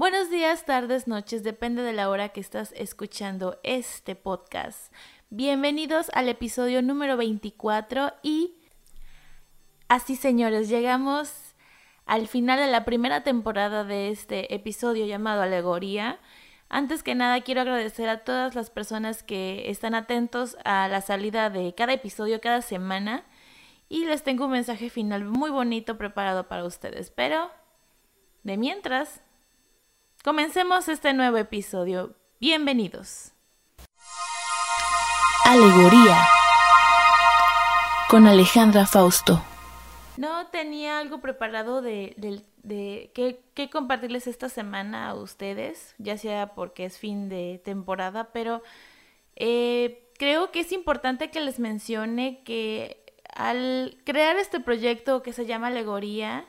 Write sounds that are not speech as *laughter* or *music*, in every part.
Buenos días, tardes, noches, depende de la hora que estás escuchando este podcast. Bienvenidos al episodio número 24 y así señores, llegamos al final de la primera temporada de este episodio llamado Alegoría. Antes que nada quiero agradecer a todas las personas que están atentos a la salida de cada episodio cada semana y les tengo un mensaje final muy bonito preparado para ustedes. Pero, de mientras, Comencemos este nuevo episodio. Bienvenidos. Alegoría con Alejandra Fausto. No tenía algo preparado de, de, qué, compartirles esta semana a ustedes, ya sea porque es fin de temporada, pero eh, creo que es importante que les mencione que al crear este proyecto que se llama Alegoría,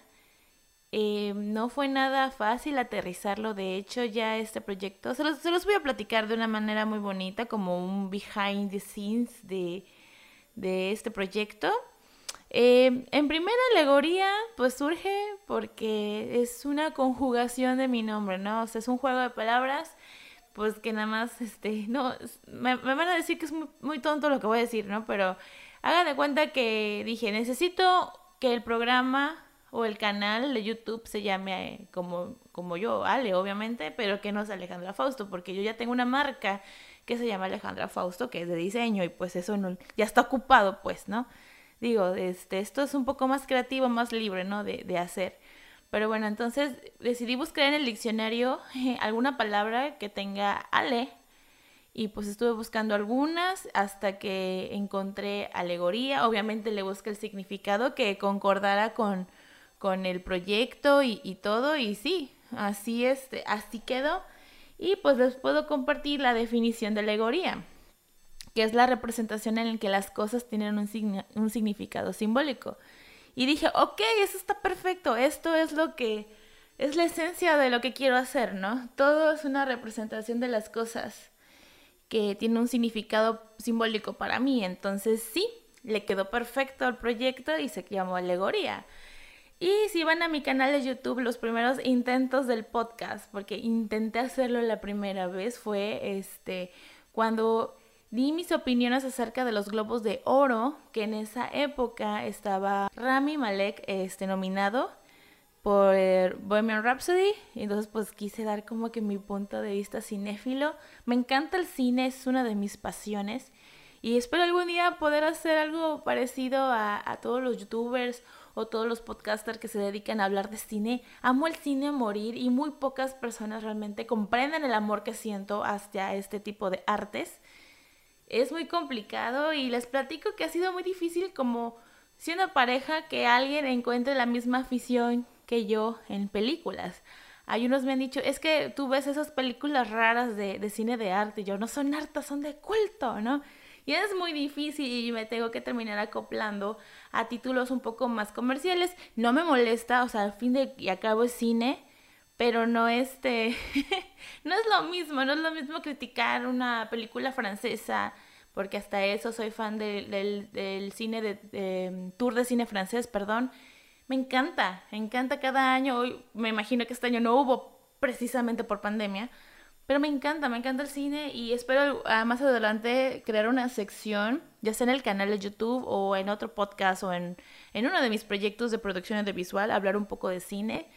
eh, no fue nada fácil aterrizarlo, de hecho ya este proyecto, se los, voy a platicar de una manera muy bonita, como un behind the scenes de, este proyecto. Eh, en primera alegoría, pues surge porque es una conjugación de mi nombre, ¿no? O sea, es un juego de palabras, pues que nada más, este, no, me, van a decir que es muy, muy, tonto lo que voy a decir, ¿no? Pero hagan de cuenta que dije, necesito que el programa o el canal de YouTube se llame eh, como, como yo, Ale, obviamente, pero que no es Alejandra Fausto, porque yo ya tengo una marca que se llama Alejandra Fausto, que es de diseño, y pues eso no, ya está ocupado, pues, ¿no? Digo, este, esto es un poco más creativo, más libre, ¿no? De, de hacer. Pero bueno, entonces decidí buscar en el diccionario *laughs* alguna palabra que tenga Ale. Y pues estuve buscando algunas hasta que encontré alegoría. Obviamente le busqué el significado que concordara con, con el proyecto y, todo y sí, así este, así quedó. Y pues les puedo compartir la definición de alegoría, que es la representación en la que las cosas tienen un, un significado simbólico. Y dije, ok, eso está perfecto, esto es lo que es la esencia de lo que quiero hacer, ¿no? Todo es una representación de las cosas que tiene un significado simbólico para mí. Entonces sí, le quedó perfecto al proyecto y se llamó alegoría. Y si van a mi canal de YouTube, los primeros intentos del podcast, porque intenté hacerlo la primera vez, fue este cuando di mis opiniones acerca de los globos de oro, que en esa época estaba Rami Malek este, nominado por Bohemian Rhapsody. Entonces pues quise dar como que mi punto de vista cinéfilo. Me encanta el cine, es una de mis pasiones. Y espero algún día poder hacer algo parecido a, a todos los youtubers o todos los podcasters que se dedican a hablar de cine. Amo el cine a morir y muy pocas personas realmente comprenden el amor que siento hacia este tipo de artes. Es muy complicado y les platico que ha sido muy difícil como siendo pareja que alguien encuentre la misma afición que yo en películas. Hay unos me han dicho, es que tú ves esas películas raras de, de cine de arte. Y yo, no son hartas, son de culto, ¿no? Y es muy difícil y me tengo que terminar acoplando a títulos un poco más comerciales. No me molesta, o sea, al fin de y a cabo es cine, pero no este, *laughs* no es lo mismo, no es lo mismo criticar una película francesa, porque hasta eso soy fan del, cine de, tour de cine francés, perdón. Me encanta, me encanta cada año. Hoy me imagino que este año no hubo precisamente por pandemia, pero me encanta, me encanta el cine y espero más adelante crear una sección, ya sea en el canal de YouTube o en otro podcast o en, en uno de mis proyectos de producción audiovisual, hablar un poco de cine.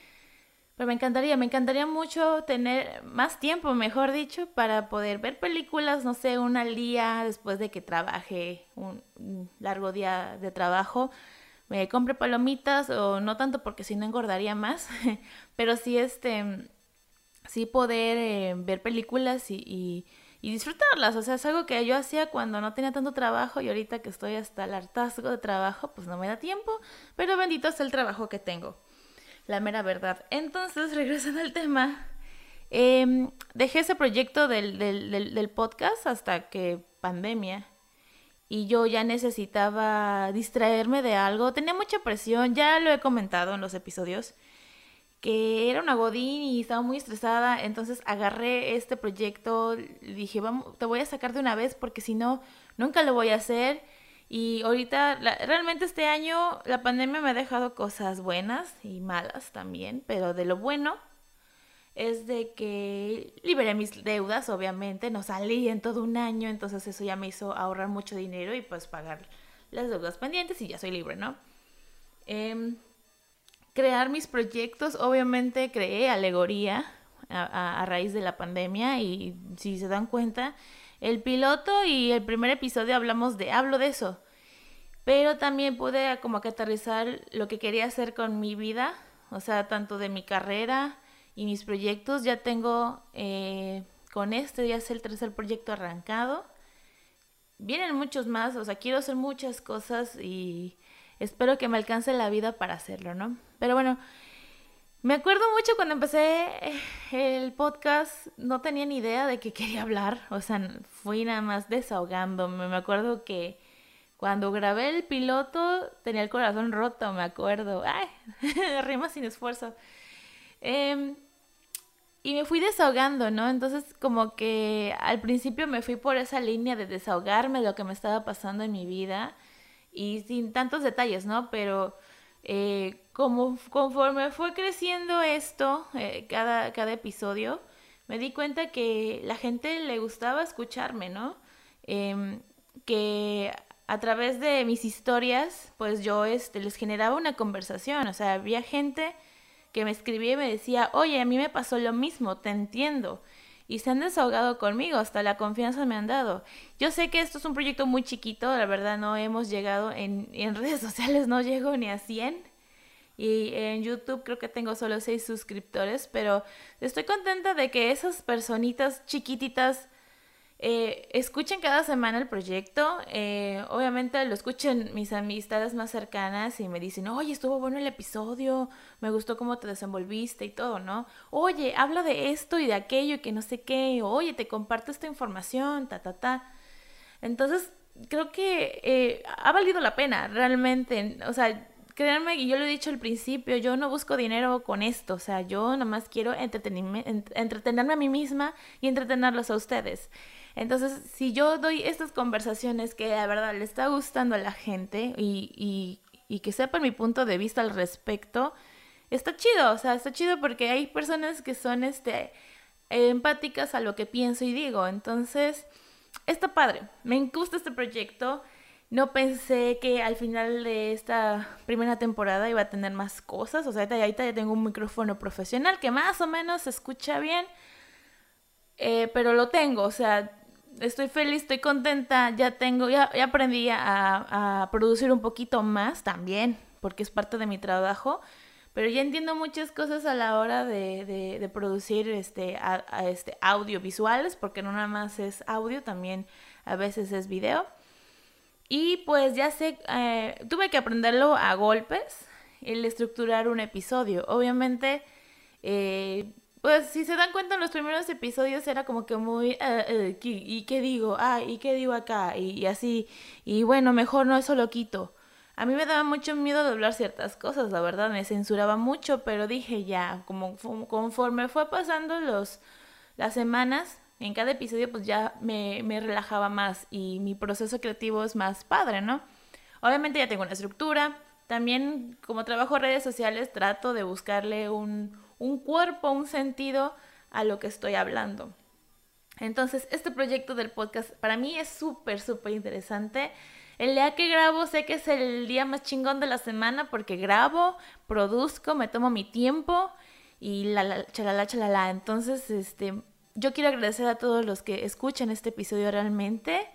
Pero me encantaría, me encantaría mucho tener más tiempo, mejor dicho, para poder ver películas, no sé, un al día después de que trabaje un, largo día de trabajo. Me compre palomitas o no tanto porque si no engordaría más, *laughs* pero sí este sí poder eh, ver películas y, y, disfrutarlas. O sea, es algo que yo hacía cuando no tenía tanto trabajo y ahorita que estoy hasta el hartazgo de trabajo, pues no me da tiempo, pero bendito es el trabajo que tengo. La mera verdad. Entonces, *laughs* regresando al tema, em, dejé ese proyecto del, del, del, del podcast hasta que pandemia y yo ya necesitaba distraerme de algo. Tenía mucha presión, ya lo he comentado en los episodios que era una godín y estaba muy estresada, entonces agarré este proyecto, dije, vamos, te voy a sacar de una vez porque si no, nunca lo voy a hacer. Y ahorita, realmente este año la pandemia me ha dejado cosas buenas y malas también, pero de lo bueno es de que liberé mis deudas, obviamente, no salí en todo un año, entonces eso ya me hizo ahorrar mucho dinero y pues pagar las deudas pendientes y ya soy libre, ¿no? Em, crear mis proyectos, obviamente creé alegoría a, raíz de la pandemia y si se dan cuenta, el piloto y el primer episodio hablamos de, hablo de eso, pero también pude como que aterrizar lo que quería hacer con mi vida, o sea, tanto de mi carrera y mis proyectos, ya tengo eh, con este, ya es el tercer proyecto arrancado. Vienen muchos más, o sea, quiero hacer muchas cosas y espero que me alcance la vida para hacerlo, ¿no? Pero bueno, me acuerdo mucho cuando empecé el podcast, no tenía ni idea de qué quería hablar, o sea, fui nada más desahogándome. Me acuerdo que cuando grabé el piloto tenía el corazón roto, me acuerdo. Ay, *laughs* rima sin esfuerzo. Em, y me fui desahogando, ¿no? Entonces como que al principio me fui por esa línea de desahogarme de lo que me estaba pasando en mi vida y sin tantos detalles, ¿no? Pero eh, como conforme fue creciendo esto, eh, cada, cada episodio, me di cuenta que la gente le gustaba escucharme, ¿no? Em, que a través de mis historias, pues yo este, les generaba una conversación, o sea, había gente que me escribía y me decía, oye, a mí me pasó lo mismo, te entiendo. Y se han desahogado conmigo, hasta la confianza me han dado. Yo sé que esto es un proyecto muy chiquito, la verdad no hemos llegado en, en *laughs* redes sociales, no llego ni a 100. Y en YouTube creo que tengo solo 6 suscriptores, pero estoy contenta de que esas personitas chiquititas eh, escuchen cada semana el proyecto. Eh, obviamente lo escuchen mis amistades más cercanas y me dicen, oye, estuvo bueno el episodio, me gustó cómo te desenvolviste y todo, ¿no? Oye, habla de esto y de aquello y que no sé qué. Oye, te comparto esta información, ta, ta, ta. Entonces, creo que eh, ha valido la pena, realmente. O sea, créanme, y yo lo he dicho al principio, yo no busco dinero con esto, o sea, yo nada más quiero entretenerme, entretenerme a mí misma y entretenerlos a ustedes. Entonces, si yo doy estas conversaciones que la verdad le está gustando a la gente y, y, que sepan mi punto de vista al respecto, está chido, o sea, está chido porque hay personas que son este, empáticas a lo que pienso y digo. Entonces, está padre, me gusta este proyecto. No pensé que al final de esta primera temporada iba a tener más cosas. O sea, ahorita ya tengo un micrófono profesional que más o menos se escucha bien. Eh, pero lo tengo, o sea, estoy feliz, estoy contenta, ya tengo, ya, aprendí a, producir un poquito más también, porque es parte de mi trabajo, pero ya entiendo muchas cosas a la hora de, producir este, este audiovisuales, porque no nada más es audio, también a veces es video. Y pues ya sé, eh, tuve que aprenderlo a golpes, el estructurar un episodio. Obviamente, eh, pues si se dan cuenta en los primeros episodios era como que muy, eh, ¿y qué digo? Ah, ¿y qué digo acá? Y, así, y bueno, mejor no, eso lo quito. A mí me daba mucho miedo de hablar ciertas cosas, la verdad, me censuraba mucho, pero dije ya, como conforme fue pasando los, las semanas, en cada episodio pues ya me, me relajaba más y mi proceso creativo es más padre, ¿no? Obviamente ya tengo una estructura, también como trabajo redes sociales trato de buscarle un un cuerpo, un sentido a lo que estoy hablando. Entonces, este proyecto del podcast para mí es súper, súper interesante. El día que grabo sé que es el día más chingón de la semana porque grabo, produzco, me tomo mi tiempo y la, la chalala, chalala. Entonces, este, yo quiero agradecer a todos los que escuchan este episodio realmente.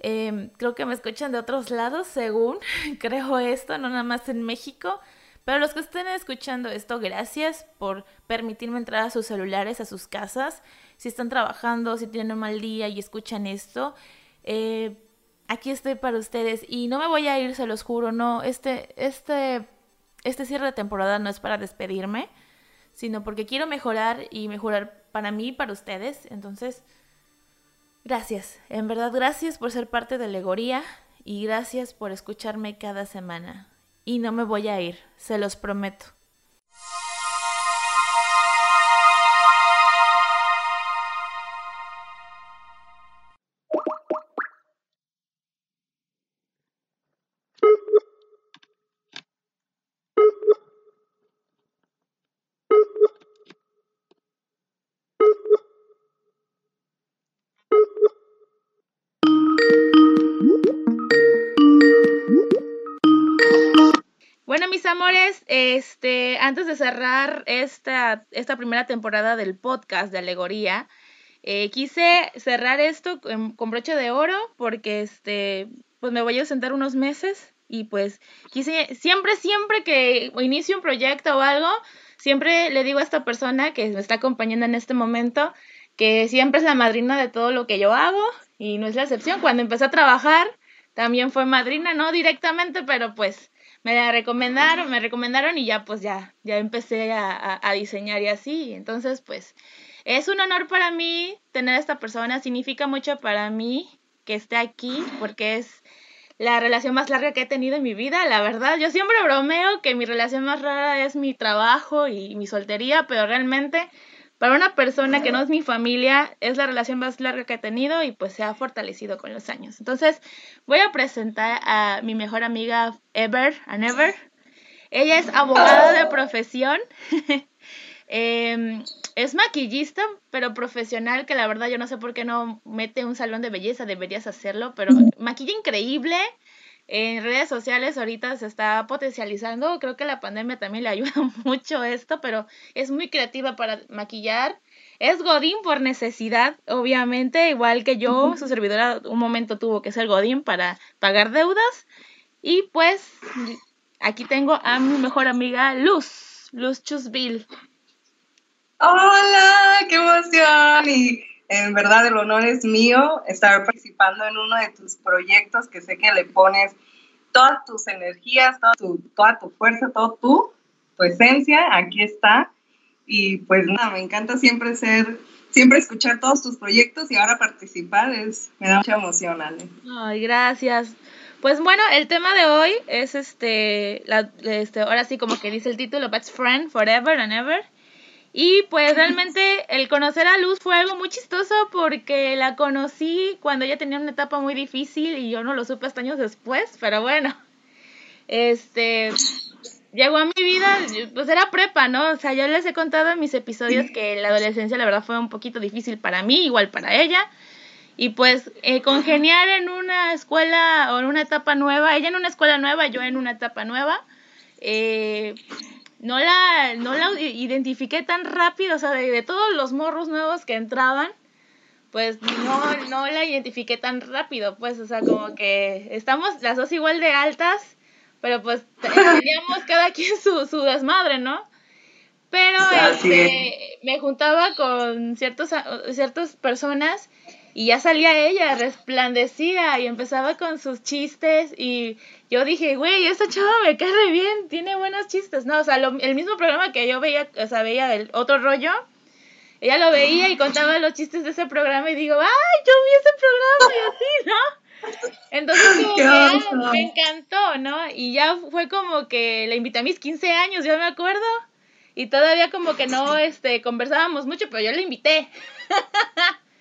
Em, creo que me escuchan de otros lados, según *laughs* creo esto, no nada más en México. Pero los que estén escuchando esto, gracias por permitirme entrar a sus celulares, a sus casas. Si están trabajando, si tienen un mal día y escuchan esto, eh, aquí estoy para ustedes. Y no me voy a ir, se los juro, no. Este, este, este cierre de temporada no es para despedirme, sino porque quiero mejorar y mejorar para mí y para ustedes. Entonces, gracias. En verdad, gracias por ser parte de Alegoría y gracias por escucharme cada semana y no me voy a ir, se los prometo. Este, antes de cerrar esta, esta primera temporada del podcast de Alegoría, eh, quise cerrar esto con, broche de oro porque este, pues me voy a sentar unos meses y pues quise, siempre, siempre que inicio un proyecto o algo, siempre le digo a esta persona que me está acompañando en este momento que siempre es la madrina de todo lo que yo hago y no es la excepción. Cuando empecé a trabajar, también fue madrina, no directamente, pero pues me la recomendaron, me recomendaron y ya pues ya, ya empecé a, a diseñar y así. Entonces pues es un honor para mí tener a esta persona, significa mucho para mí que esté aquí porque es la relación más larga que he tenido en mi vida, la verdad. Yo siempre bromeo que mi relación más rara es mi trabajo y mi soltería, pero realmente para una persona que no es mi familia es la relación más larga que he tenido y pues se ha fortalecido con los años. Entonces voy a presentar a mi mejor amiga Ever and Ever. Ella es abogada de profesión. *laughs* eh, es maquillista, pero profesional, que la verdad yo no sé por qué no mete un salón de belleza, deberías hacerlo, pero maquilla increíble. En redes sociales ahorita se está potencializando, creo que la pandemia también le ayuda *laughs* mucho esto, pero es muy creativa para maquillar. Es Godín por necesidad, obviamente, igual que yo, su servidora un momento tuvo que ser Godín para pagar deudas. Y pues aquí tengo a mi mejor amiga Luz, Luz Chusville. Hola, qué emoción. Y en verdad el honor es mío estar participando en uno de tus proyectos que sé que le pones todas tus energías, toda tu, fuerza, todo tu, tu esencia, aquí está. Y pues nada, me encanta siempre ser, siempre escuchar todos tus proyectos y ahora participar, es, me da mucha emoción, Ale. Ay, gracias. Pues bueno, el tema de hoy es este, este, ahora sí como que dice el título, Best Friend Forever and Ever. Y pues realmente el conocer a Luz fue algo muy chistoso porque la conocí cuando ella tenía una etapa muy difícil y yo no lo supe hasta años después, pero bueno, este, llegó a mi vida, pues era prepa, ¿no? O sea, yo les he contado en mis episodios que la adolescencia la verdad fue un poquito difícil para mí, igual para ella. Y pues eh, congeniar en una escuela o en una etapa nueva, ella en una escuela nueva, yo en una etapa nueva, eh, no la, no la identifiqué tan rápido, o sea, de, todos los morros nuevos que entraban, pues no, no la identifiqué tan rápido, pues, o sea, como que estamos las dos igual de altas, pero pues teníamos *laughs* cada quien su, su desmadre, ¿no? Pero este, me juntaba con ciertos, ciertas personas y ya salía ella, resplandecía y empezaba con sus chistes y yo dije, güey, esta chava me cae bien, tiene buenos chistes, ¿no? O sea, el mismo programa que yo veía, o sea, veía el otro rollo, ella lo veía y contaba los chistes de ese programa y digo, ay, yo vi ese programa y así, ¿no? Entonces *laughs* como que me encantó, ¿no? Y ya fue como que la invité a mis 15 años, yo me acuerdo, y todavía como que no, *laughs* este, conversábamos mucho, pero yo la invité. *laughs*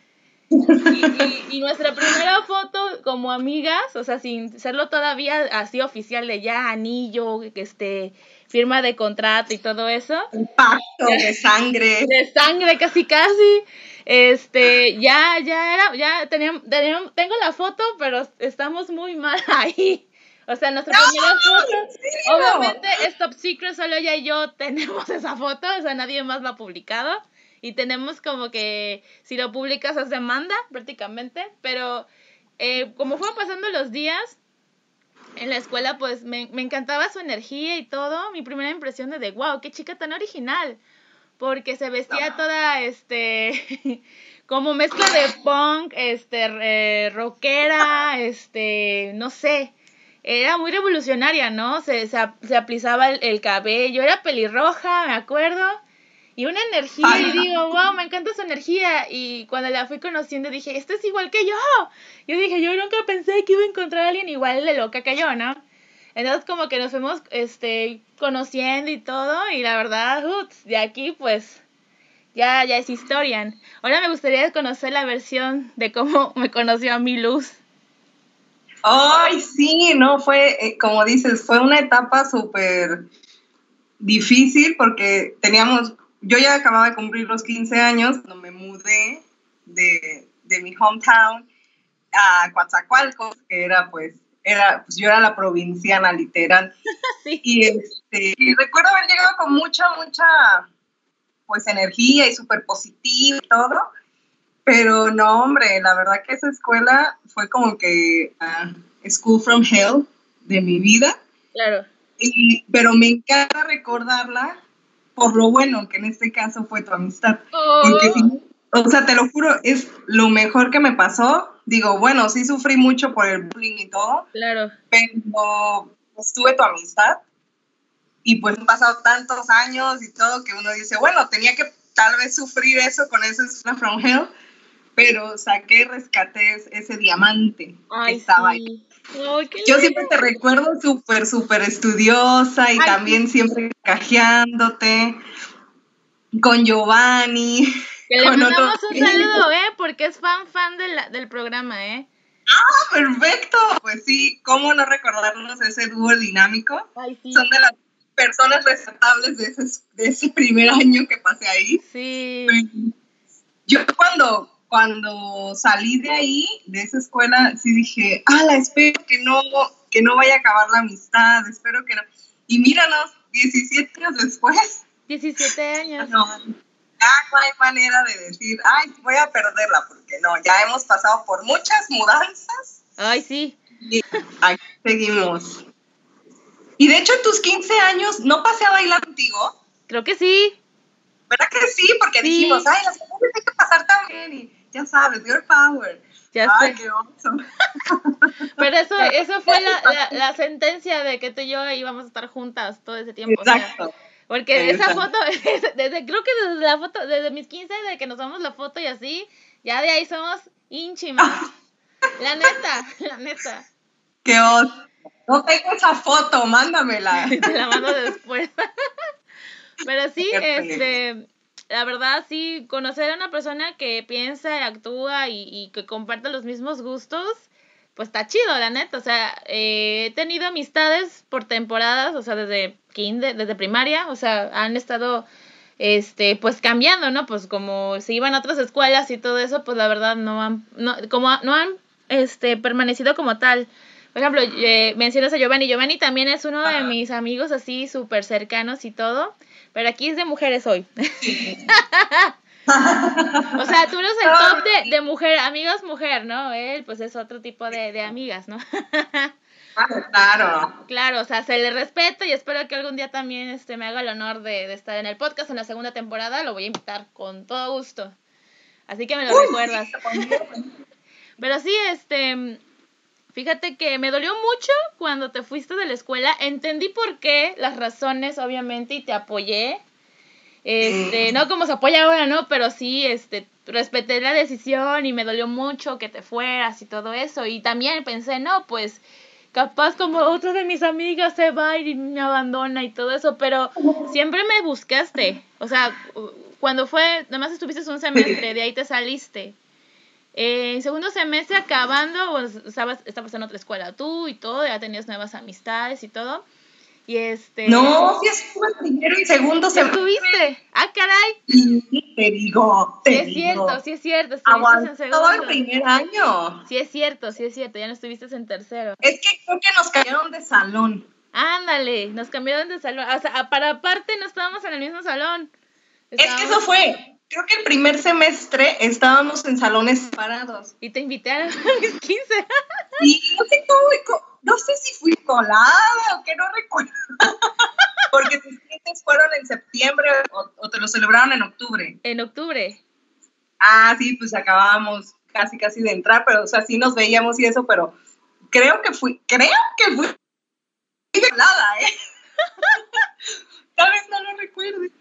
Y, nuestra primera foto como amigas, o sea, sin serlo todavía así oficial de ya anillo, este, firma de contrato y todo eso. Un pacto de sangre. De sangre, casi casi. Este, ya, ya era, ya teníamos, tengo la foto, pero estamos muy mal *laughs* ahí. O sea, nuestra primera foto, obviamente es top secret, solo ella y yo tenemos esa foto, o sea, nadie más la ha publicado y tenemos como que si lo publicas es demanda prácticamente, pero eh, como fueron pasando los días en la escuela, pues me, encantaba su energía y todo. Mi primera impresión de, de wow, qué chica tan original, porque se vestía toda, este, *laughs* como mezcla de punk, este, eh, rockera, este, no sé. Era muy revolucionaria, ¿no? Se, se, se aplicaba el, el cabello, era pelirroja, me acuerdo y una energía y digo, wow, me encanta su energía. Y cuando la fui conociendo dije, esto es igual que yo. Yo dije, yo nunca pensé que iba a encontrar a alguien igual de loca que yo, ¿no? Entonces como que nos fuimos este, conociendo y todo y la verdad, de aquí pues ya, ya es historia. Ahora me gustaría conocer la versión de cómo *laughs* me conoció a mi luz. Ay, sí, no, fue, eh, como dices, fue una etapa súper difícil porque teníamos yo ya acababa de cumplir los 15 años cuando me mudé de, de mi hometown a Coatzacoalcos, que era pues era, pues yo era la provinciana, literal. *laughs* Sí. Y, este, y recuerdo haber llegado con mucha, mucha, pues energía y súper positiva y todo. Pero no, hombre, la verdad que esa escuela fue como que ah, School from Hell de mi vida. Claro. Y- pero me encanta recordarla por lo bueno, que en este caso fue tu amistad. Porque si- o sea, te lo juro, es lo mejor que me pasó. Digo, bueno, sí sufrí mucho por el bullying y todo, Claro. pero pues, tuve tu amistad y pues han pasado tantos años y todo que uno dice, bueno, tenía que tal vez sufrir eso con ese School from Hell, pero saqué y rescaté ese, diamante que Ay, estaba ahí. Ay, Yo siempre te recuerdo súper, súper estudiosa y Ay, también siempre cajeándote con Giovanni. Que le mandamos otro- un saludo, ¿eh? Porque es fan, fan de la- del programa, ¿eh? ¡Ah, perfecto! Pues sí, ¿cómo no recordarnos ese dúo dinámico? Ay, sí. Son de las personas resaltables de ese, de ese primer año que pasé ahí. Sí. Yo cuando, cuando salí de ahí, de esa escuela, sí dije, ala, espero que no, que no vaya a acabar la amistad, espero que no. Y míranos, 17 años después, 17 años. no, ya no hay manera de decir, ay, voy a perderla, porque no, ya hemos pasado por muchas mudanzas Ay, sí. y aquí seguimos. Y de hecho, en tus 15 años, ¿no pasé a bailar contigo? Creo que sí. ¿Verdad que sí? Porque Sí. dijimos, ay, las mujeres hay que pasar también, y ya sabes, your power. Ya Ay, sé. qué oso. *laughs* Pero eso, eso fue la, la, la sentencia de que tú y yo íbamos a estar juntas todo ese tiempo. o sea, Exacto. porque esa foto, *laughs* desde, creo que desde la foto, desde mis 15, de que nos damos la foto y así, ya de ahí somos ínchimas. *laughs* La neta, la neta. Qué oso. No tengo esa foto, mándamela. Te la mando después. Pero sí, Qué feliz. este, la verdad, sí, conocer a una persona que piensa y actúa y, y que comparte los mismos gustos, pues está chido, la neta. O sea, eh, he tenido amistades por temporadas, o sea, desde kinder, desde primaria, o sea, han estado, este, pues cambiando, ¿no? Pues como se iban a otras escuelas y todo eso, pues la verdad no han, no, como no han, este, permanecido como tal. Por ejemplo, eh, mencionas a Giovanni. Giovanni también es uno de mis amigos así súper cercanos y todo. Pero aquí es de mujeres hoy. *laughs* o sea, tú eres el top de, de mujer, amigas mujer, ¿no? Él pues es otro tipo de, de amigas, ¿no? *laughs* Ah, claro. claro, o sea, se le respeta y espero que algún día también este, me haga el honor de, de estar en el podcast en la segunda temporada. Lo voy a invitar con todo gusto. Así que me lo Uy, recuerdas. sí, *laughs* Pero sí, este, fíjate que me dolió mucho cuando te fuiste de la escuela. Entendí por qué, las razones, obviamente, y te apoyé. Este, Mm. no como se apoya ahora, ¿no? Pero sí, este, respeté la decisión y me dolió mucho que te fueras y todo eso. Y también pensé, no, pues, capaz como otra de mis amigas se va y me abandona y todo eso, pero siempre me buscaste. O sea, cuando fue, nada más estuviste un semestre, de ahí te saliste. Eh, en segundo semestre acabando, pues, estabas, estabas en otra escuela tú y todo, ya tenías nuevas amistades y todo. Y este... No, sí estuve en primero y segundo ¿Ya semestre. estuviste? Ah, caray. Te digo, te Sí es digo. cierto, sí es cierto. Estuviste en Aguantó todo el primer año. Sí es cierto, sí es cierto. Ya no estuviste en tercero. Es que creo que nos cayeron de salón. Ándale, nos cambiaron de salón. O sea, para aparte no estábamos en el mismo salón. Es que Estábamos- eso fue. Creo que el primer semestre estábamos en salones separados. Y te invité a mis 15. Y no sé cómo, no sé si fui colada o qué, no recuerdo. Porque tus clientes fueron en septiembre o, o te lo celebraron en octubre. En octubre. Ah, sí, pues acabábamos casi, casi de entrar, pero o sea, sí nos veíamos y eso, pero creo que fui, creo que fui *laughs* colada, ¿eh? *laughs* Tal vez no lo recuerde.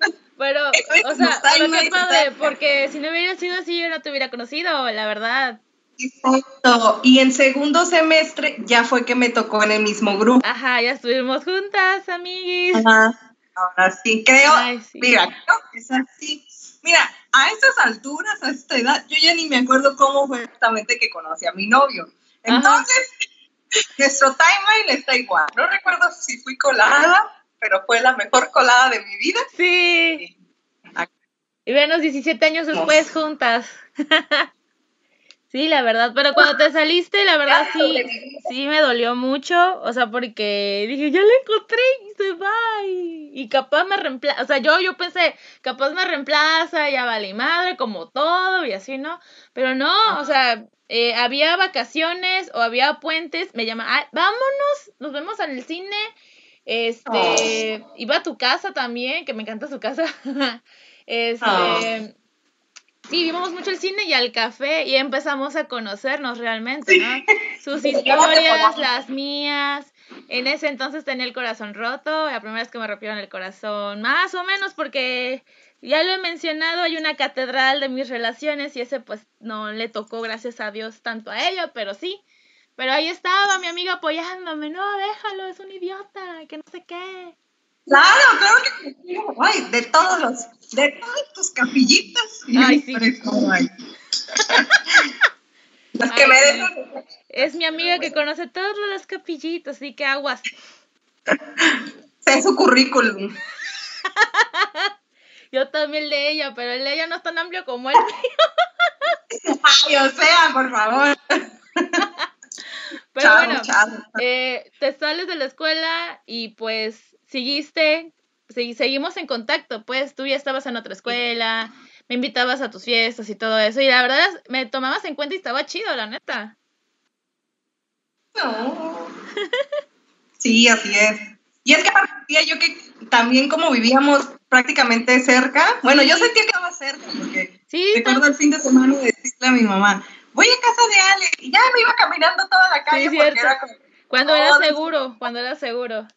Pero, es o sea, pero qué y padre, porque si no hubiera sido así, yo no te hubiera conocido, la verdad. Exacto. Y en segundo semestre ya fue que me tocó en el mismo grupo. Ajá, ya estuvimos juntas, amiguis. Ajá. Ahora sí, creo, Ay, sí. mira, creo que es así. Mira, a estas alturas, a esta edad, yo ya ni me acuerdo cómo fue exactamente que conocí a mi novio. Ajá. Entonces, *laughs* nuestro timeline está igual. No recuerdo si fui colada, pero fue la mejor colada de mi vida. Sí. Y venos 17 años después juntas. *laughs* Sí, la verdad, pero cuando te saliste, la verdad sí, sí me dolió mucho, o sea, porque dije, ya la encontré y se va y, capaz me reemplaza, o sea, yo, yo pensé, capaz me reemplaza, ya vale madre, como todo y así, ¿no? Pero no, o sea, eh, había vacaciones o había puentes, me llama, ah, vámonos, nos vemos en el cine, este, iba a tu casa también, que me encanta su casa, *laughs* este... Sí, vimos mucho el cine y al café y empezamos a conocernos realmente, ¿no? *laughs* Sus historias, las mías. En ese entonces tenía el corazón roto, la primera vez que me rompieron el corazón, más o menos porque ya lo he mencionado, hay una catedral de mis relaciones y ese pues no le tocó, gracias a Dios, tanto a ella, pero sí. Pero ahí estaba mi amiga apoyándome, no, déjalo, es un idiota, que no sé qué. Claro, claro que Ay, de todos los, de todas tus capillitas. Ay, sí. las *laughs* que me dejan. Es mi amiga que conoce todas las capillitas, así que aguas. Sé su currículum. *laughs* Yo también el de ella, pero el de ella no es tan amplio como el mío. *laughs* Ay, o sea, por favor. Pero bueno, Eh, te sales de la escuela y pues seguiste, seguimos en contacto, pues tú ya estabas en otra escuela, me invitabas a tus fiestas y todo eso, y la verdad me tomabas en cuenta y estaba chido, la neta. No. Sí, así es. Y es que yo que también como vivíamos prácticamente cerca, bueno, yo sentía que estaba cerca, porque sí, recuerdo el fin de semana de decirle a mi mamá, voy a casa de Ale, y ya me iba caminando toda la calle. porque era cuando era seguro, cuando era seguro.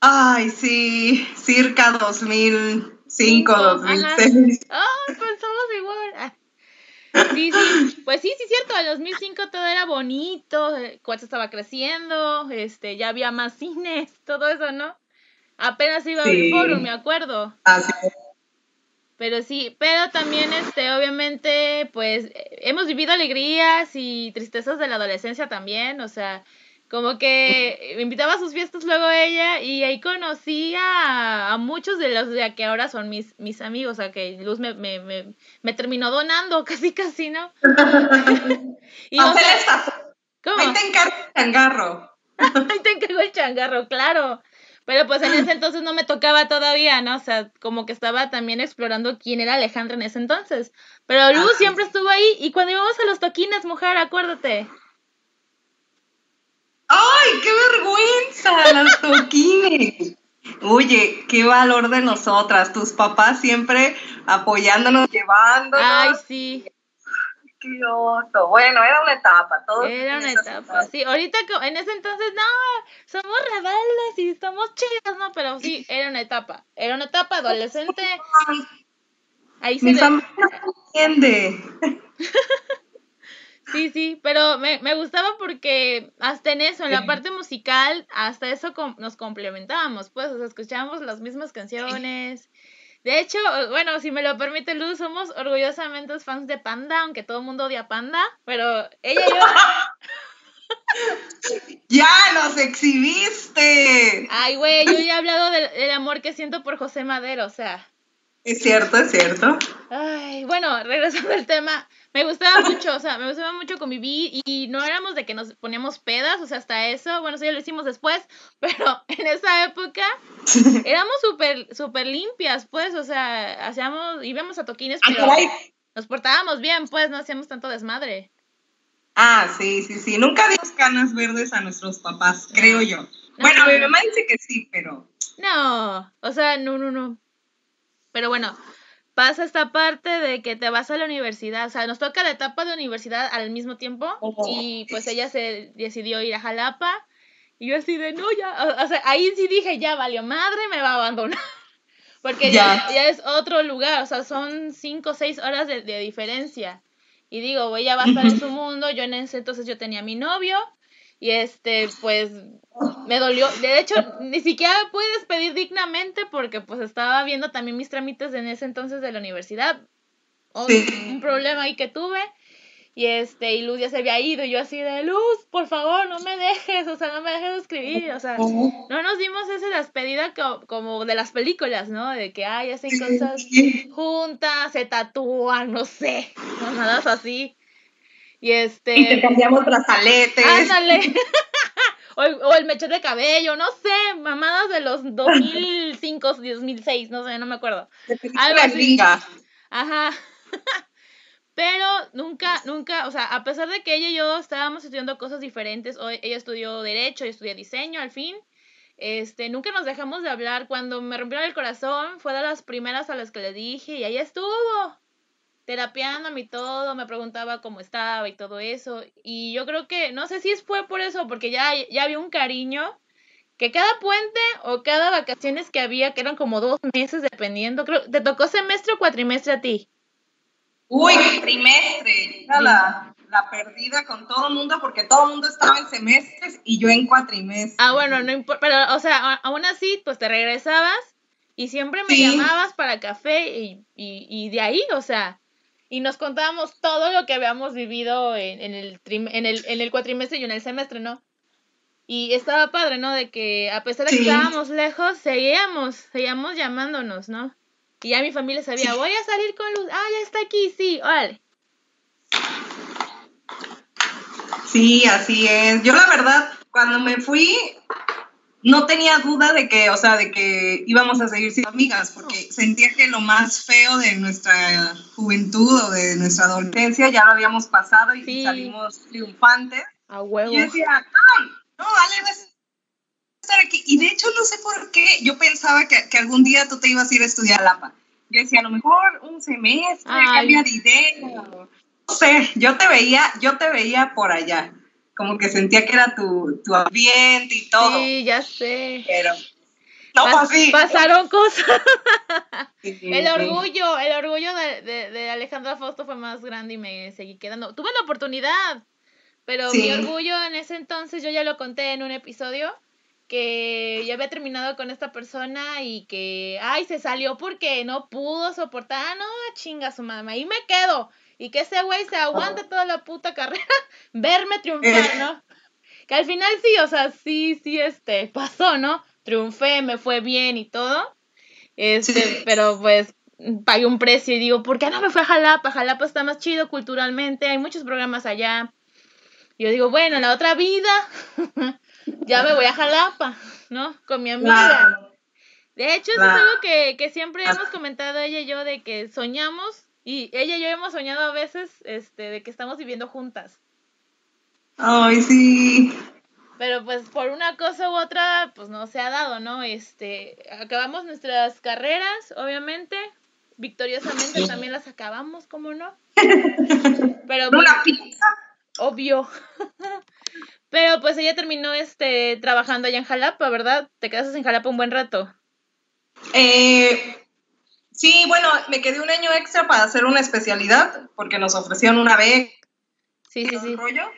Ay, sí, circa 2005, 2006. Ah, pensamos igual. Ah. Sí, sí, pues sí, sí, cierto, en 2005 todo era bonito, Cuatro estaba creciendo, este, ya había más cines, *laughs* todo eso, ¿no? Apenas iba al foro, me acuerdo. Así Pero sí, pero también, este, obviamente, pues, hemos vivido alegrías y tristezas de la adolescencia también, o sea, como que me invitaba a sus fiestas luego ella y ahí conocí a, muchos de los de que ahora son mis, mis amigos, a que Luz me, me, me, terminó donando *laughs* casi casi, ¿no? *laughs* y o ¿Cómo? Ahí te encargo el changarro. *laughs* ahí te encargo el changarro, claro. Pero pues en ese entonces no me tocaba todavía, ¿no? O sea, como que estaba también explorando quién era Alejandra en ese entonces. Pero Luz siempre estuvo ahí y cuando íbamos a los toquines, mujer, acuérdate. ¡Ay, qué vergüenza! Las *laughs* toquines. Oye, qué valor de nosotras, tus papás siempre apoyándonos, llevándonos. Ay, sí. Qué oso. Bueno, era una etapa, todo. Era una etapa, sí. Ahorita, en ese entonces, no, somos rebeldes y estamos chidas, ¿no? Pero sí, *laughs* era una etapa. Era una etapa adolescente. *laughs* Ahí se Mi familia entiende. *laughs* Sí, sí, pero me, me, gustaba porque hasta en eso, en la parte musical, hasta eso nos complementábamos, pues, o sea, escuchábamos las mismas canciones. De hecho, bueno, si me lo permite Luz, somos orgullosamente fans de Panda, aunque todo el mundo odia Panda, pero ella y yo... *laughs* ¡Ya nos exhibiste! Ay, güey, yo ya he hablado del, del amor que siento por José Madero, o sea... Es cierto, es cierto. Ay, bueno, regresando al tema, me gustaba mucho, o sea, me gustaba mucho convivir y no éramos de que nos poníamos pedas, o sea, hasta eso, bueno, eso ya lo hicimos después, *laughs* pero en esa época *laughs* éramos súper, súper limpias, pues, o sea, hacíamos, íbamos a toquines, ah, pero nos portábamos bien, pues, no hacíamos tanto desmadre. Ah, sí, sí, sí, nunca dimos canas verdes a nuestros papás, creo yo. bueno, mi mamá dice que sí, pero... No, o sea, no, no, no. Pero bueno, pasa esta parte de que te vas a la universidad, o sea, nos toca la etapa de universidad al mismo tiempo y pues ella se decidió ir a Jalapa y yo así de, no, ya, o, sea, ahí sí dije, ya valió madre, me va a abandonar. *laughs* Porque ya. ya, es otro lugar, o sea, son cinco o seis horas de, de diferencia. Y digo, ella va a estar en su mundo, yo en ese entonces yo tenía mi novio y este, pues, me dolió. De hecho, ni siquiera pude despedir dignamente porque pues estaba viendo también mis trámites en ese entonces de la universidad. Un problema ahí que tuve. Y este, y Luz ya se había ido, y yo así de Luz, por favor, no me dejes, o sea, no me dejes escribir, o sea, no nos dimos esa despedida como de las películas, ¿no? De que, ay, hacen cosas juntas, se tatúan, no sé, *laughs* no, nada así. Y este. Intercambiamos brazaletes. Ándale. *laughs* o, el, o el mechón de cabello, no sé, mamadas de los 2005, 2006, *laughs* no sé, no me acuerdo. Algo así. Ajá. *laughs* Pero nunca, nunca, o sea, a pesar de que ella y yo estábamos estudiando cosas diferentes, ella estudió Derecho, yo estudié Diseño al fin, este, nunca nos dejamos de hablar. Cuando me rompieron el corazón, fue de las primeras a las que le dije, y ahí estuvo, terapiándome y todo, me preguntaba cómo estaba y todo eso. Y yo creo que, no sé si fue por eso, porque ya, ya había un cariño que cada puente o cada vacaciones que había, que eran como dos meses dependiendo, creo, ¿te tocó semestre o cuatrimestre a ti? Uy, trimestre. Era la, la perdida con todo el mundo porque todo el mundo estaba en semestres y yo en cuatrimestres. Ah, bueno, no importa, pero, o sea, aún así, pues te regresabas y siempre me Sí. llamabas para café y, y, y de ahí, o sea, y nos contábamos todo lo que habíamos vivido en, en, el, trim- en, el, en el cuatrimestre y en el semestre, ¿no? Y estaba padre, ¿no? De que a pesar de que Sí. estábamos lejos, seguíamos, seguíamos llamándonos, ¿no? Y ya mi familia sabía, voy a salir con Luz, ah, ya está aquí, sí, órale. Sí, así es. Yo la verdad, cuando me fui, no tenía duda de que, o sea, de que íbamos a seguir siendo amigas, porque sentía que lo más feo de nuestra juventud o de nuestra adolescencia ya lo habíamos pasado y Sí. salimos triunfantes. A huevo. Y yo decía, no, no, Ale, vas a estar aquí. Y de hecho, no sé por qué, yo pensaba que, que algún día tú te ibas a ir a estudiar a Lapa. Yo decía, a lo mejor un semestre, Ay. cambia de idea. No sé, yo te veía, yo te veía por allá. Como que sentía que era tu, tu ambiente y todo. Sí, ya sé. Pero no Pas- así. Pasaron cosas. Sí, El sí. orgullo, el orgullo de, de, de Alejandra Fausto fue más grande y me seguí quedando. Tuve la oportunidad, pero mi orgullo en ese entonces, yo ya lo conté en un episodio, que ya había terminado con esta persona y que, ay, se salió porque no pudo soportar, ah, no, chinga su mamá, ahí me quedo. Y que ese güey se aguante toda la puta carrera, *laughs* verme triunfar, Eh. ¿no? Que al final sí, o sea, sí, sí, este, pasó, ¿no? Triunfé, me fue bien y todo. Este, Sí. pero pues pagué un precio y digo, ¿por qué no me fui a Jalapa? Jalapa está más chido culturalmente, hay muchos programas allá. Y yo digo, bueno, en la otra vida *laughs* ya me voy a Jalapa, ¿no? Con mi amiga. De hecho, eso es algo que, que siempre hemos comentado ella y yo de que soñamos, y ella y yo hemos soñado a veces este, de que estamos viviendo juntas. Ay, sí. Pero pues por una cosa u otra, pues no se ha dado, ¿no? Este, acabamos nuestras carreras, obviamente. Victoriosamente Sí. también las acabamos, ¿cómo no? *laughs* Pero pues, Una pizza. obvio. *laughs* Pero pues ella terminó este trabajando allá en Jalapa, ¿verdad? Te quedaste en Jalapa un buen rato. Eh, sí, bueno, me quedé un año extra para hacer una especialidad porque nos ofrecieron una beca Sí, sí, sí. rollo,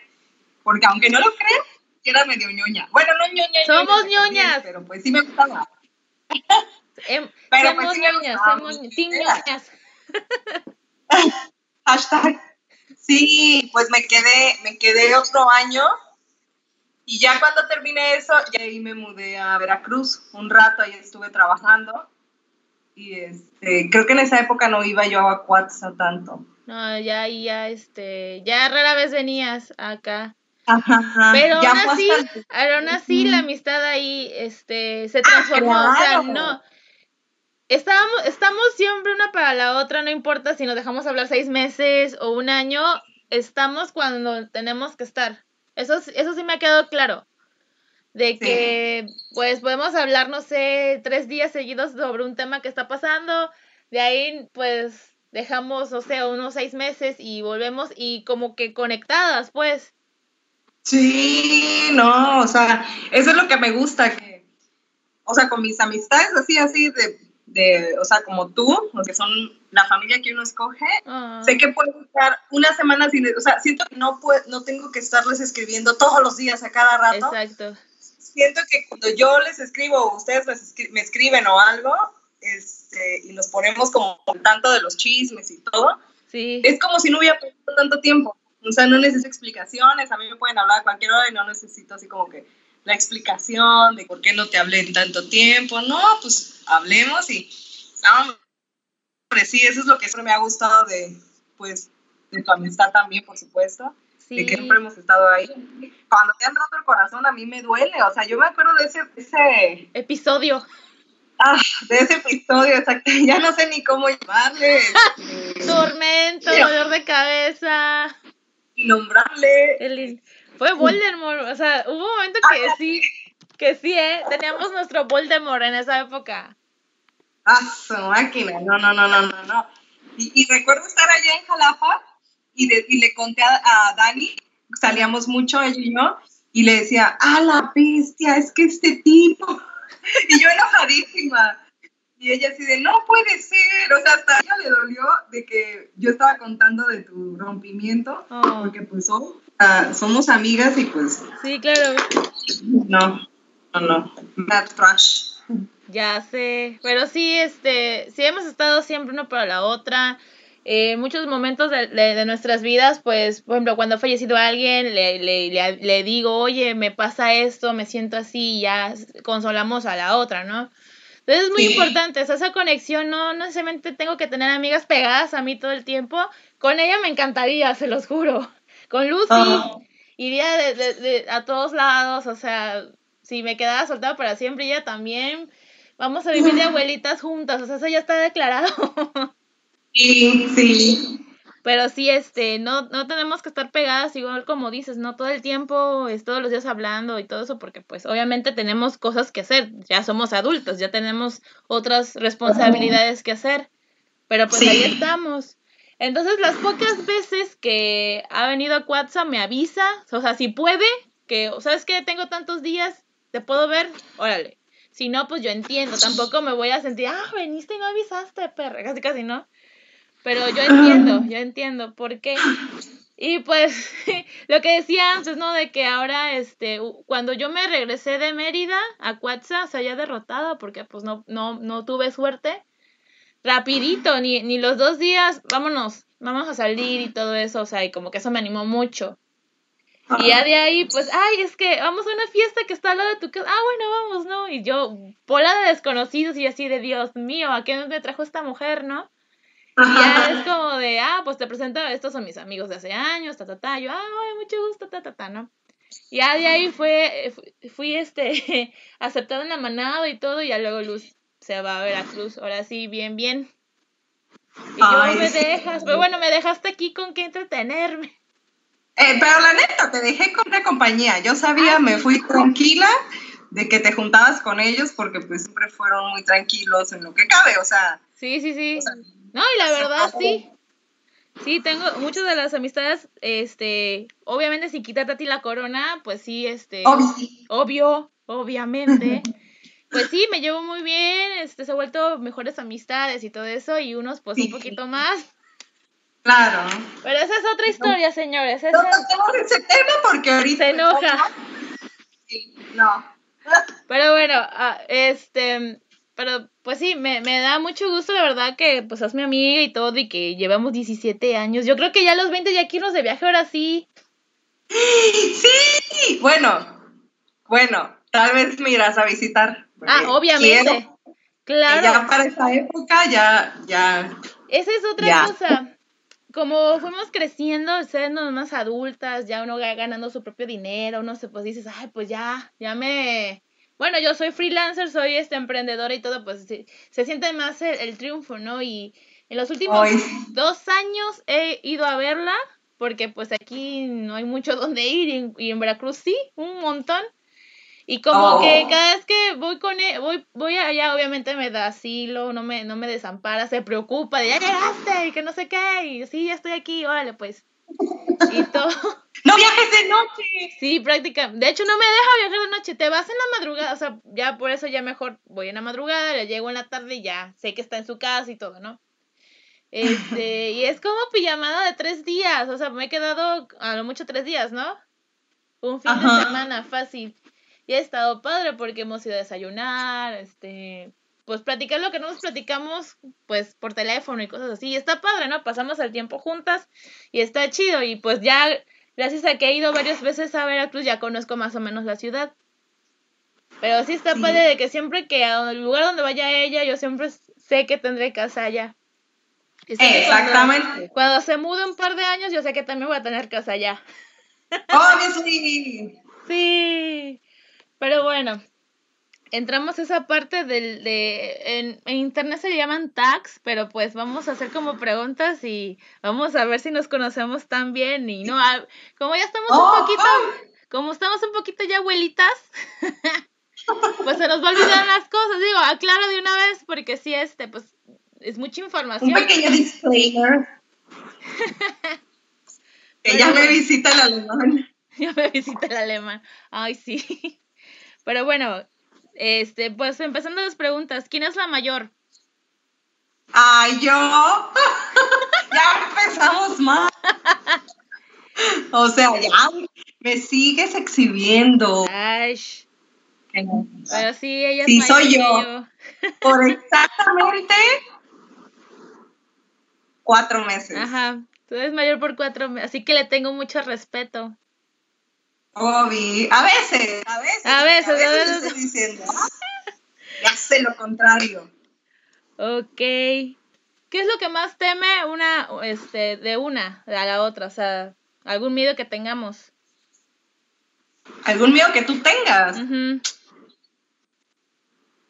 porque aunque no lo crean, era medio ñoña. Bueno, no ñoña. Somos ñoña, ñoñas. Pero pues sí me gustaba. Em, *laughs* Pero somos pues sí me ñoñas, gustaba somos ñoñas. *laughs* Hashtag. Sí, pues me quedé, me quedé otro año y ya cuando terminé eso, ya ahí me mudé a Veracruz. Un rato ahí estuve trabajando y este, creo que en esa época no iba yo a Cuatza tanto. No, ya, ya, este, ya rara vez venías acá. Ajá, ajá. Pero aún así, aún así la amistad ahí, este, se transformó, o sea, no. Estábamos, estamos siempre una para la otra, no importa si nos dejamos hablar seis meses o un año, estamos cuando tenemos que estar. Eso, eso sí me ha quedado claro. De Sí. que, pues, podemos hablar, no sé, tres días seguidos sobre un tema que está pasando. De ahí, pues, dejamos, o sea, unos seis meses y volvemos y como que conectadas, pues. Sí, no, o sea, eso es lo que me gusta, que, o sea, con mis amistades así, así, de, de o sea, como tú, que son la familia que uno escoge, Ah. sé que puedo estar una semana sin, o sea, siento que no, puedo, no tengo que estarles escribiendo todos los días a cada rato. Exacto. Siento que cuando yo les escribo ustedes les escri- me escriben o algo, este, y nos ponemos como al tanto de los chismes y todo, Sí. es como si no hubiera pasado tanto tiempo. O sea, no necesito explicaciones. A mí me pueden hablar a cualquier hora y no necesito así como que la explicación de por qué no te hablé en tanto tiempo. No, pues hablemos y. No, hombre, sí, eso es lo que siempre me ha gustado de, pues, de tu amistad también, por supuesto. De que siempre hemos estado ahí. Cuando te han roto el corazón, a mí me duele. O sea, yo me acuerdo de ese, ese episodio. Ah, de ese episodio, exacto. *laughs* Ya no sé ni cómo llamarle. *laughs* Tormento, dolor de cabeza. Innombrable. El, fue Voldemort. O sea, hubo un momento que sí, que sí, ¿eh? Teníamos nuestro Voldemort en esa época. Ah, su máquina. No, no, no, no, no, no. Y, recuerdo estar allá en Jalapa y, y le conté a, Dani, salíamos mucho ella y yo, y le decía, ah, la bestia, es que este tipo. *laughs* y yo enojadísima. Y ella así de, no puede ser. O sea, hasta a ella le dolió de que yo estaba contando de tu rompimiento, oh. porque pues somos amigas y pues... Sí, claro. No, no, no. That trash. Ya sé, pero sí, este, sí hemos estado siempre uno para la otra. Eh, muchos momentos de, de, nuestras vidas, pues, por ejemplo, cuando ha fallecido alguien, le, le, le, digo, oye, me pasa esto, me siento así, y ya consolamos a la otra, ¿no? Entonces es muy importante, esa conexión, no, no necesariamente tengo que tener amigas pegadas a mí todo el tiempo. Con ella me encantaría, se los juro. Con Lucy iría de, de, a todos lados, o sea, si me quedara soltada para siempre, ella también Vamos a vivir de *laughs* abuelitas juntas, o sea, eso ya está declarado. *laughs* Sí, sí. Pero sí, este, no, no tenemos que estar pegadas, igual como dices, no todo el tiempo, es todos los días hablando y todo eso, porque pues obviamente tenemos cosas que hacer, ya somos adultos, ya tenemos otras responsabilidades que hacer, pero pues ahí estamos. Entonces las pocas veces que ha venido a WhatsApp me avisa, o sea, si puede, que, ¿sabes qué? Tengo tantos días, te puedo ver, órale. Si no, pues yo entiendo. Tampoco me voy a sentir, ah, veniste y no avisaste, perra. Casi, casi no. Pero yo entiendo, yo entiendo por qué. Y pues *laughs* lo que decía antes, ¿no? De que ahora, este, cuando yo me regresé de Mérida a Cuatza, se haya derrotado porque pues no, no, no tuve suerte. Rapidito, ni, ni los dos días, vámonos, vamos a salir y todo eso, o sea, y como que eso me animó mucho. Y ya de ahí, pues, ay, es que vamos a una fiesta que está al lado de tu casa. Ah, bueno, vamos, ¿no? Y yo, pola de desconocidos y así de Dios mío, ¿a qué me trajo esta mujer, no? Y ya es como de, ah, pues te presento, estos son mis amigos de hace años, ta, ta, ta. Yo, ah, mucho gusto, ta, ta, ta, ¿no? Y ya de ahí fue, fui, este, *laughs* aceptada en la manada y todo, y ya luego Luz se va a Veracruz. Ahora sí, bien, bien. Y yo, me dejas, pero bueno, me dejaste aquí con qué entretenerme. Eh, pero la neta, te dejé con una compañía. Yo sabía, me fui tranquila de que te juntabas con ellos porque pues siempre fueron muy tranquilos en lo que cabe, o sea. Sí, sí, sí. No, y la verdad sí. Sí, tengo muchas de las amistades, este, obviamente si quitarte a ti la corona, pues sí, este, obvio, obviamente. pues sí, me llevo muy bien, este, se ha vuelto mejores amistades y todo eso, y unos pues un poquito más. Claro. Pero esa es otra historia, señores. No toquemos ese tema porque ahorita... Se enoja. *laughs* Sí, no. Pero bueno, ah, este... Pero pues sí, me, me, da mucho gusto, la verdad, que pues es mi amiga y todo, y que llevamos 17 años. Yo creo que ya a los 20 ya quiero de viaje ahora sí. Sí, bueno, bueno, tal vez me irás a visitar. Ah, obviamente. claro. Ya para esa época ya, ya. Esa es otra cosa como fuimos creciendo, siendo más adultas, ya uno va ganando su propio dinero, uno se pues dices, ay, pues ya, ya me... Bueno, yo soy freelancer, soy este emprendedora y todo, pues se, siente más el, triunfo, ¿no? Y en los últimos dos años he ido a verla, porque pues aquí no hay mucho *laughs* donde ir y y en Veracruz sí, un montón. Y como que oh. cada vez que voy con él, e, voy, voy allá, obviamente me da asilo, no me, no me desampara, se preocupa de ya llegaste y que no sé qué, y sí, ya estoy aquí, órale, pues. Y todo. *laughs* ¡No viajes de noche! Sí, prácticamente. De hecho, no me deja viajar de noche. Te vas en la madrugada. O sea, ya por eso ya mejor voy en la madrugada, le llego en la tarde y ya sé que está en su casa y todo, ¿no? Este, *laughs* y es como pijamada de tres días. O sea, me he quedado a lo mucho tres días, ¿no? Un fin de semana fácil. Y ha estado padre porque hemos ido a desayunar, este, pues platicar lo que no nos platicamos, pues por teléfono y cosas así. Y está padre, ¿no? Pasamos el tiempo juntas y está chido. Y pues ya, gracias a que he ido varias veces a Veracruz, ya conozco más o menos la ciudad. Pero sí está padre de que siempre que al lugar donde vaya ella, yo siempre sé que tendré casa allá. Exactamente. Cuando, cuando, se mude un par de años, yo sé que también voy a tener casa allá. Obviously. Sí. Pero bueno, entramos a esa parte del, de, en, en, internet se llaman tags, pero pues vamos a hacer como preguntas y vamos a ver si nos conocemos tan bien y no, como ya estamos un Oh, poquito, como estamos un poquito ya abuelitas, *laughs* pues se nos va a olvidar las cosas, digo, aclaro de una vez porque sí, este, pues es mucha información. Un pequeño disclaimer. *laughs* que ya me visita el alemán. *laughs* Ya me visita el alemán. Ay, sí. Pero bueno, este, pues empezando las preguntas, ¿quién es la mayor? Ay, yo. *laughs* ya empezamos mal. *laughs* o sea, ya me sigues exhibiendo. Ay, pero sí, ella es sí, mayor soy que yo. *laughs* Por exactamente cuatro meses. Ajá, tú eres mayor por cuatro meses, así que le tengo mucho respeto. Obi, a veces, a veces. A veces, a veces. estoy diciendo, "Ah, ya sé lo contrario. Ok. ¿Qué es lo que más teme una, este, de una a la otra? O sea, algún miedo que tengamos. ¿Algún miedo que tú tengas?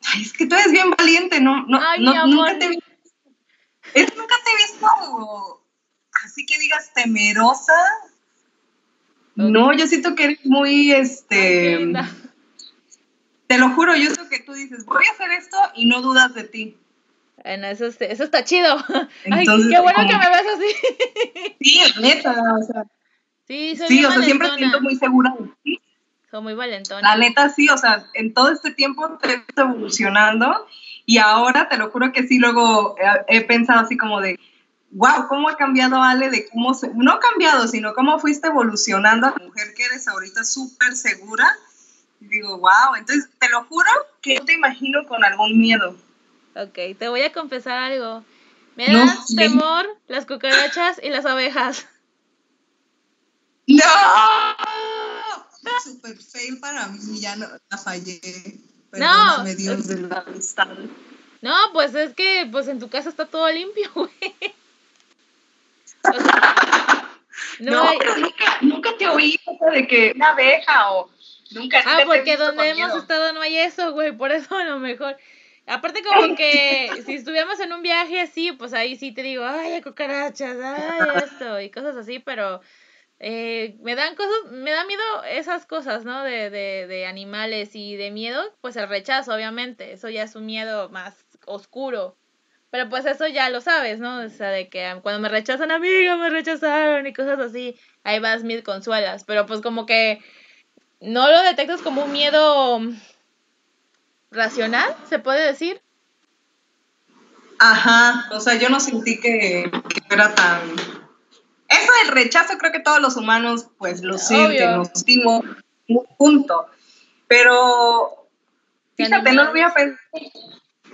Ay, es que tú eres bien valiente, no, no, Ay, nunca te he visto. Es nunca te he visto así que digas temerosa. No, yo siento que eres muy, este, Ay, *laughs* te lo juro, yo siento que tú dices, voy a hacer esto y no dudas de ti. Bueno, eso, es- eso está chido. *laughs* Ay, qué bueno como- que me ves así. *laughs* Sí, neta, o sea, Sí, soy sí, o sea, siempre siento muy segura de ti. Soy muy valentona. La neta, sí, o sea, en todo este tiempo te he visto evolucionando y ahora te lo juro que sí, luego he, he pensado así como de, wow, ¿cómo ha cambiado Ale de cómo se, no cambiado, sino cómo fuiste evolucionando a la mujer que eres ahorita súper segura? Y digo, wow, entonces te lo juro que yo te imagino con algún miedo. Ok, te voy a confesar algo. Me No, dan sí. temor las cucarachas y las abejas. ¡No! *laughs* Super fail para mí, ya no, la fallé. Perdóname, Dios de la amistad. No, pues es que pues en tu casa está todo limpio, *laughs* güey. O sea, no, No, hay- pero nunca, nunca te oí o sea, de que una abeja o nunca. Ah, porque donde hemos miedo. estado no hay eso, güey, por eso a lo mejor. Aparte como que *laughs* si estuviéramos en un viaje así, pues ahí sí te digo, ay, cucarachas, ay, esto, y cosas así, pero eh, me dan cosas, me da miedo esas cosas, ¿no? De, de, de animales y de miedo, pues el rechazo, obviamente, eso ya es un miedo más oscuro. Pero pues eso ya lo sabes, ¿no? O sea, de que cuando me rechazan, amiga, me rechazaron y cosas así, ahí vas mil consuelas. Pero pues como que no lo detectas como un miedo racional, se puede decir. Ajá, o sea, yo no sentí que, que fuera tan. Eso del rechazo, creo que todos los humanos, pues lo sienten, lo sentimos, un punto. Pero, ¿Qué fíjate, no lo hubiera pensado.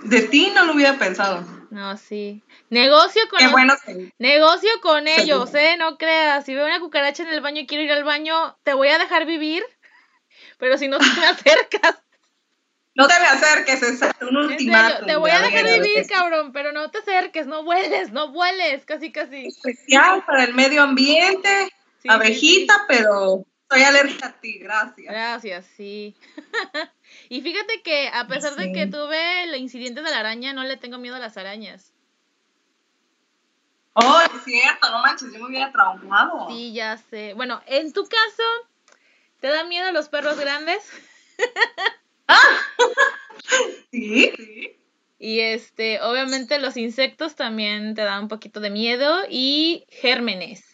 De ti no lo hubiera pensado. No, sí. Negocio con Qué los- bueno negocio con ellos, eh, no creas. Si veo una cucaracha en el baño y quiero ir al baño, te voy a dejar vivir. Pero si no te me *laughs* acercas, No te me acerques, es un ultimátum. te voy a dejar vivir, cabrón, pero no te acerques, no vueles, no vueles, casi casi. Especial para el medio ambiente, sí, abejita, pero soy alérgica a ti, gracias. Gracias, sí. *laughs* y fíjate que a pesar de que tuve el incidente de la araña, no le tengo miedo a las arañas. Oh, es cierto, no manches, yo me hubiera traumado. Sí, ya sé. Bueno, en tu caso, ¿te dan miedo los perros grandes? *laughs* Sí, sí. Y este, obviamente los insectos también te dan un poquito de miedo y gérmenes.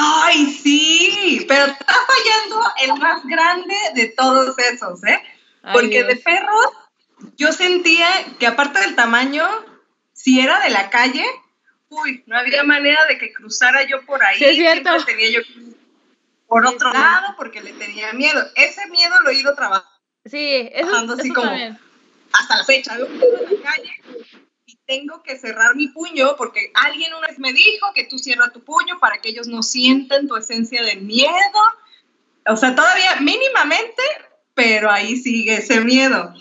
Ay, sí, pero está fallando el más grande de todos esos, ¿eh? Ay, Porque de perros yo sentía que aparte del tamaño, si era de la calle, uy, no había manera de que cruzara yo por ahí. Sí, es cierto. Siempre tenía yo por otro sí. lado porque le tenía miedo. Ese miedo lo he ido trabajando Sí, eso, así eso como- también. hasta la fecha. En la calle tengo que cerrar mi puño porque alguien una vez me dijo que tú cierras tu puño para que ellos no sientan tu esencia de miedo. O sea, todavía mínimamente, pero ahí sigue ese miedo.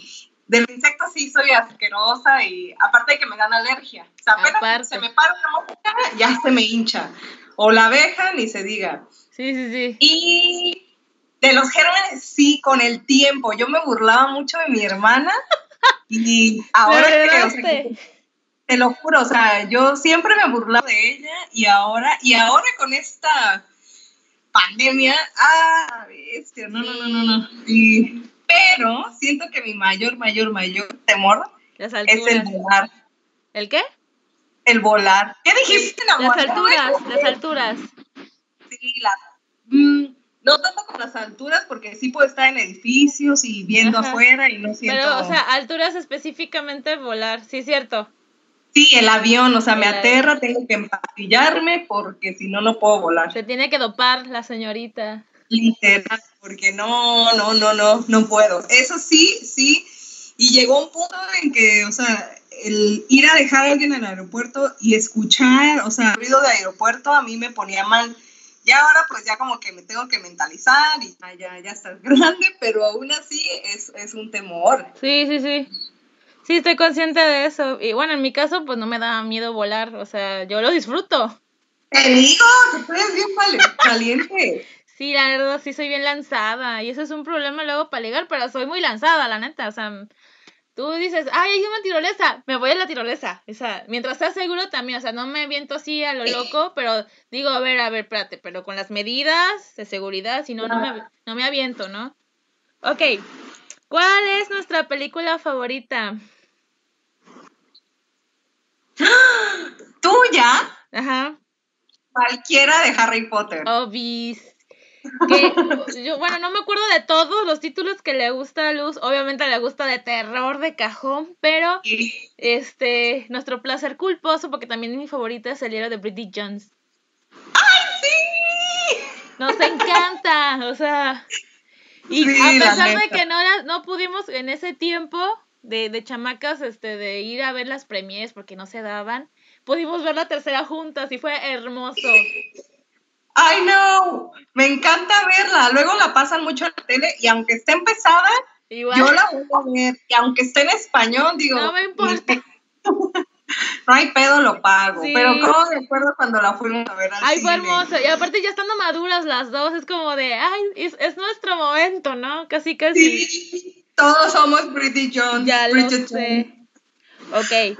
Del insecto sí soy asquerosa y aparte de que me dan alergia. O sea, apenas Aparte. se me para una mosca, ya se me hincha. o la abeja, ni se diga. Sí, sí, sí. Y de los gérmenes, sí, con el tiempo. Yo me burlaba mucho de mi hermana y *laughs* ahora que. Te lo juro, o sea, yo siempre me burlaba de ella y ahora, y ahora con esta pandemia, ah, bestia, no, no, no, no, no. Y- pero siento que mi mayor, mayor, mayor temor es el volar. ¿El qué? El volar. ¿Qué dijiste, amor? Las alturas, las alturas. Sí, la- mm, no tanto con las alturas, porque sí puedo estar en edificios y viendo Ajá. afuera y no siento... Pero, o sea, alturas específicamente volar, sí, cierto. Sí, el avión, o sea, me aterra, tengo que empastillarme porque si no, no puedo volar. Se tiene que dopar la señorita. Literal, porque no, no, no, no, no puedo. Eso sí, sí. Y llegó un punto en que, o sea, el ir a dejar a alguien en el aeropuerto y escuchar, o sea, el ruido de aeropuerto a mí me ponía mal. Y ahora pues ya como que me tengo que mentalizar y ya, ya estás *laughs* grande, pero aún así es, es un temor. Sí, sí, sí. Sí, estoy consciente de eso. Y bueno, en mi caso, pues no me da miedo volar. O sea, yo lo disfruto. Te digo, que tú eres bien *laughs* valiente. Sí, la verdad, sí soy bien lanzada. Y eso es un problema luego para ligar, pero soy muy lanzada, la neta. O sea, tú dices, ay, hay una tirolesa, me voy a la tirolesa. O sea, mientras estás seguro también, o sea, no me aviento así a lo loco, pero digo, a ver, a ver, espérate, pero con las medidas de seguridad, si no, no me, no me aviento, ¿no? Ok, ¿cuál es nuestra película favorita? Tuya, Ajá. cualquiera de Harry Potter. Obis. Que, *laughs* yo, bueno, no me acuerdo de todos los títulos que le gusta a Luz. Obviamente le gusta de terror de cajón, pero este, nuestro placer culposo, porque también mi favorita es el libro de Bridget Jones. ¡Sí! Nos encanta, o sea. Y Sí, a pesar de que no, no pudimos en ese tiempo de, de chamacas, este, de ir a ver las premiers porque no se daban, pudimos ver la tercera juntas y fue hermoso. Ay, no, me encanta verla. Luego la pasan mucho en la tele y aunque esté empezada, Igual. yo la voy a ver. Y aunque esté en español, digo, No me importa. *laughs* no hay pedo, lo pago. Sí. Pero como de acuerdo cuando la fuimos a ver al Ay, fue hermoso. Y aparte ya estando maduras las dos, es como de, ay, es, es nuestro momento, ¿no? Casi, casi. Sí, todos somos Bridget Jones. Ya lo Bridget sé. Ok,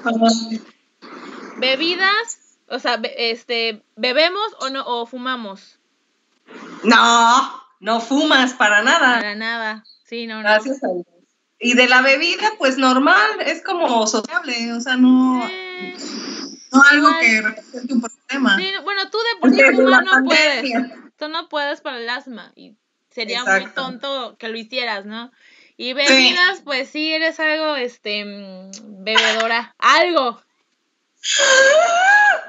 bebidas, o sea, este, ¿bebemos o no, o fumamos? No, no fumas para nada. Para nada. Sí, no, no. Gracias a Dios. Y de la bebida, pues normal, es como sociable, o sea, no, Eh, no algo igual. que represente un problema. sí, bueno, tú de por sí fumar no puedes. Tú no puedes para el asma. Y sería muy tonto que lo hicieras, ¿no? Y bebidas, pues sí, eres algo, este, mm, bebedora. Algo.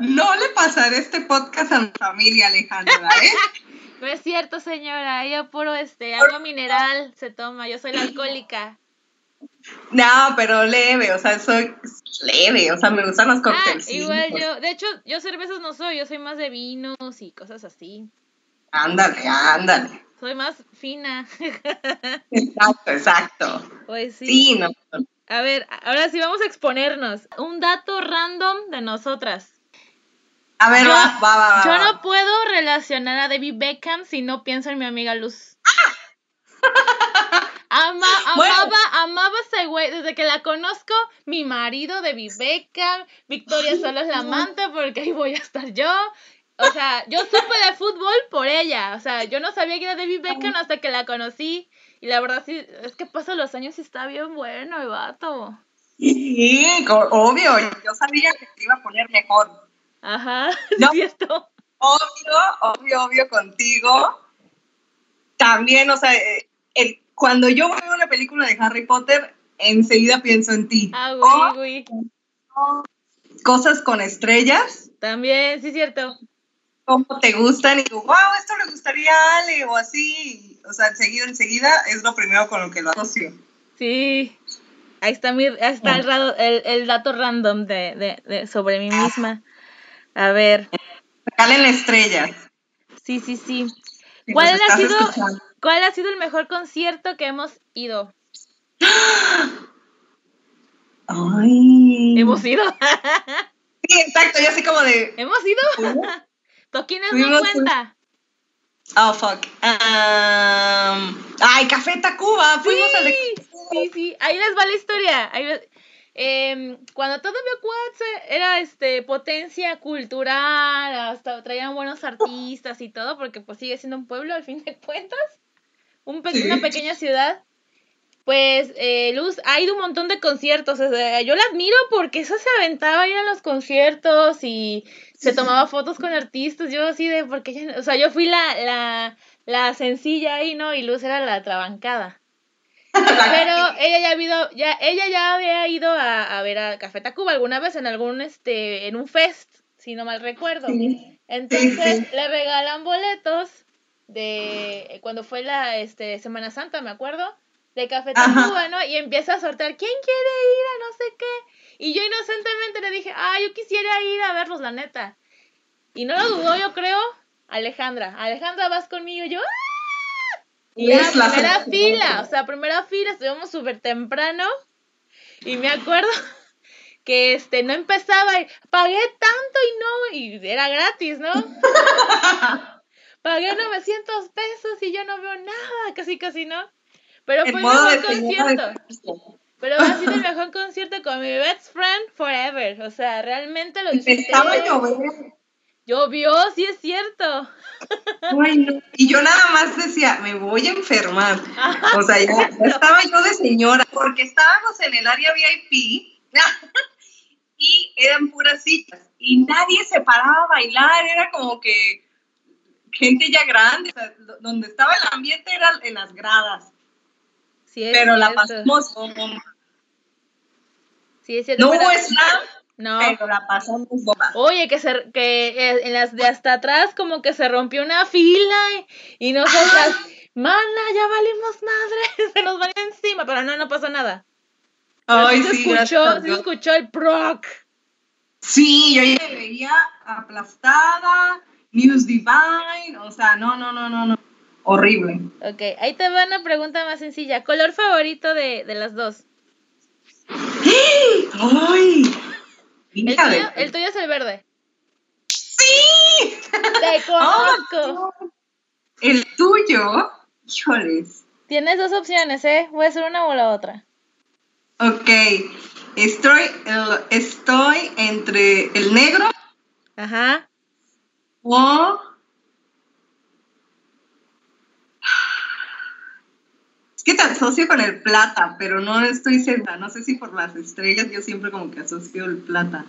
No le pasaré este podcast a mi familia, Alejandra, ¿eh? *laughs* No es cierto, señora. Ella puro, este, agua mineral se toma. Yo soy la alcohólica. No, pero leve, o sea, soy leve, o sea, me gustan los Ah, cócteles. igual yo. De hecho, yo cervezas no soy. Yo soy más de vinos y cosas así. Ándale, ándale. Soy más fina. *laughs* Exacto, exacto. pues sí. Sí, no. A ver, ahora sí vamos a exponernos. Un dato random de nosotras. A ver, Yo- va, va, va. Yo no puedo relacionar a David Beckham si no pienso en mi amiga Luz. *laughs* Ama, Bueno. amaba, amaba ese güey. Desde que la conozco, mi marido, David Beckham, Victoria solo es la amante porque ahí voy a estar yo. O sea, yo supe de fútbol por ella. O sea, yo no sabía que era David Beckham hasta que la conocí. Y la verdad sí, es que pasan los años y está bien bueno el vato. Sí, obvio, yo sabía que te iba a poner mejor. Ajá, *laughs* No. ¿cierto? Obvio, obvio, obvio contigo. También, o sea, eh, el- cuando yo veo una película de Harry Potter, enseguida pienso en ti. Ah, O güey, güey. cosas con estrellas, También, sí, cierto. Cómo te gustan y digo, wow, esto le gustaría a Ale o así. O sea, enseguida, enseguida es lo primero con lo que lo asocio. Sí. Ahí está, mi, ahí está el, el, el dato random de, de, de- sobre mí misma. A ver, Calen estrellas. sí, sí, sí. si ¿Cuál ha, sido, escuchando. ¿Cuál ha sido el mejor concierto que hemos ido? Ay. ¿Hemos ido? Sí, exacto, yo así como de. *laughs* ¿Hemos ido? Toquines no cuenta. Oh, fuck. Um, ay, Café Tacuba. Fuimos al de Sí, sí, ahí les va la historia. Ahí les- em, cuando todavía Cuatse era este potencia cultural, hasta traían buenos artistas y todo, porque pues sigue siendo un pueblo al fin de cuentas, un pe- Sí. una pequeña ciudad. Pues eh, Luz ha ido un montón de conciertos. o sea, yo la admiro porque eso se aventaba a ir a los conciertos y se tomaba fotos con artistas. Yo así de, porque ella, o sea, yo fui la, la, la sencilla ahí, ¿no? Y Luz era la trabancada. *laughs* Pero ella ya, ha habido, ya, ella ya había ido a, a ver a Café Tacuba alguna vez en algún, este, en un fest, si no mal recuerdo. Entonces le regalan boletos de cuando fue la este, Semana Santa, me acuerdo, de Café Ajá. Tacuba, ¿no? Y empieza a sortear, ¿quién quiere ir a no sé qué? Y yo inocentemente le dije, ah, yo quisiera ir a verlos, la neta. Y no lo dudó, yo creo, Alejandra. Alejandra, vas conmigo, y yo, ¡ah! Y Es era la primera fila, o sea, primera fila, estuvimos súper temprano. Y me acuerdo *laughs* que este no empezaba y pagué tanto y no, y era gratis, ¿no? *laughs* pagué 900 pesos y yo no veo nada, casi casi no. Pero fue el mejor concierto. Pero ha sido el mejor concierto con mi best friend forever. O sea, realmente lo disfruté. Empezaba a llover. Llovió, sí es cierto. *laughs* Ay, no. Y yo nada más decía, me voy a enfermar. O sea, ya, ya estaba yo de señora, porque estábamos en el área VIP *laughs* y eran puras sillas y nadie se paraba a bailar, era como que gente ya grande, o sea, do- donde estaba el ambiente era en las gradas, Sí es pero la pasamos como... Sí es cierto. No hubo slam, No. pero la pasamos bomba. Oye, que se, que eh, en las de hasta atrás como que se rompió una fila y, y nosotras, mana, ya valimos madre, *laughs* se nos van encima, pero no, no pasó nada. Ay, sí se escuchó, se escuchó el proc. Sí, yo ya me veía aplastada, News Divine, o sea, no, no, no, no, no. Horrible. Ok, ahí te va una pregunta más sencilla. ¿Color favorito de, de las dos? ¡Ay! El tuyo, el tuyo es el verde. ¡Sí! Te *laughs* conozco. El tuyo, híjoles. Tienes dos opciones, ¿eh? Voy a hacer una o la otra. Ok, estoy, el- estoy entre el negro Ajá. o... Es que te asocio con el plata, pero no estoy segura. No sé si por las estrellas yo siempre como que asocio el plata.